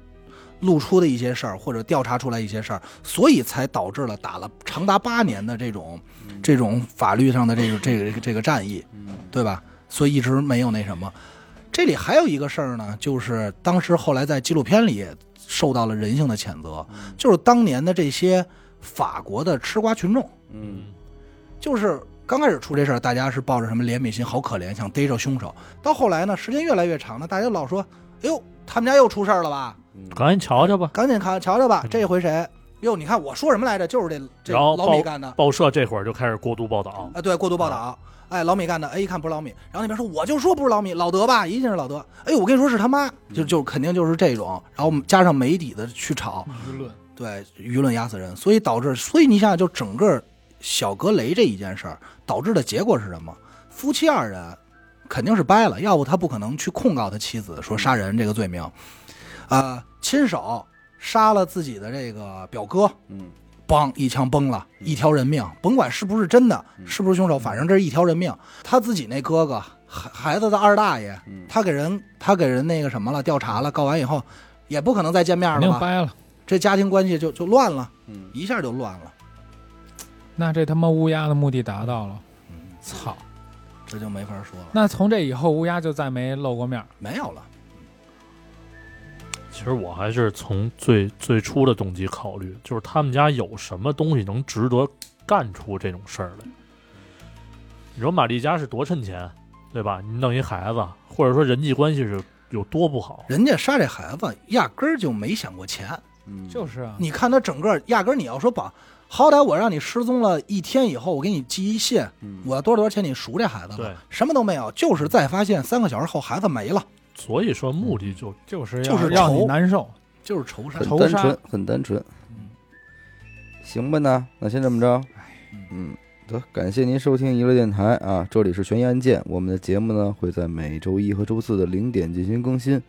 露出的一些事儿，或者调查出来一些事儿，所以才导致了打了长达八年的这种这种法律上的这个这个这个战役，对吧？所以一直没有那什么。这里还有一个事儿呢，就是当时后来在纪录片里受到了人性的谴责，就是当年的这些法国的吃瓜群众，嗯就是刚开始出这事儿，大家是抱着什么怜悯心，好可怜，想逮着凶手。到后来呢，时间越来越长呢，大家老说：“哎呦，他们家又出事儿了吧？赶紧瞧瞧吧。赶紧看瞧瞧吧，嗯这回谁？哟，你看我说什么来着？就是这这然后老米干的报社这会儿就开始过度报道，啊！对，过度报道。哎，老米干的，哎，一看不是老米，然后那边说我就说不是老米，老德吧，一定是老德。哎呦，我跟你说是他妈，就就肯定就是这种。然后加上媒体的去炒，舆论对舆论压死人，所以导致，所以你想想，就整个小格雷这一件事儿导致的结果是什么？夫妻二人肯定是掰了，要不他不可能去控告他妻子说杀人这个罪名，啊、亲手杀了自己的这个表哥，嗯梆一枪崩了，一条人命，甭管是不是真的，是不是凶手，反正这是一条人命。他自己那哥哥，孩孩子的二大爷，嗯他给人他给人那个什么了，调查了，告完以后，也不可能再见面了吧？掰了。这家庭关系就就乱了，嗯一下就乱了，那这他妈乌鸦的目的达到了，嗯，操！这就没法说了，那从这以后，乌鸦就再没露过面。没有了。其实我还是从最最初的动机考虑，就是他们家有什么东西能值得干出这种事儿来。你说玛丽家是多趁钱，对吧？你弄一孩子，或者说人际关系是有多不好，人家杀这孩子压根儿就没想过钱，嗯，就是啊，你看他整个压根儿你要说把，好歹我让你失踪了一天以后，我给你寄一信，嗯我多少多少钱你赎这孩子吧对，什么都没有，就是再发现三个小时后孩子没了，所以说目的就就是就是让你仇难受。就是仇杀很。仇杀单纯，很单纯。嗯行吧，那那先这么着。嗯，得感谢您收听娱乐电台啊，这里是悬疑案件。我们的节目呢会在每周一和周四的零点进行更新。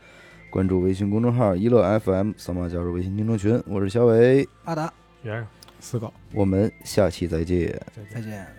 关注微信公众号“一乐 FM”，扫码加入微信听众群。我是小伟，阿达，原上。死狗，我们下期再见。再见再见。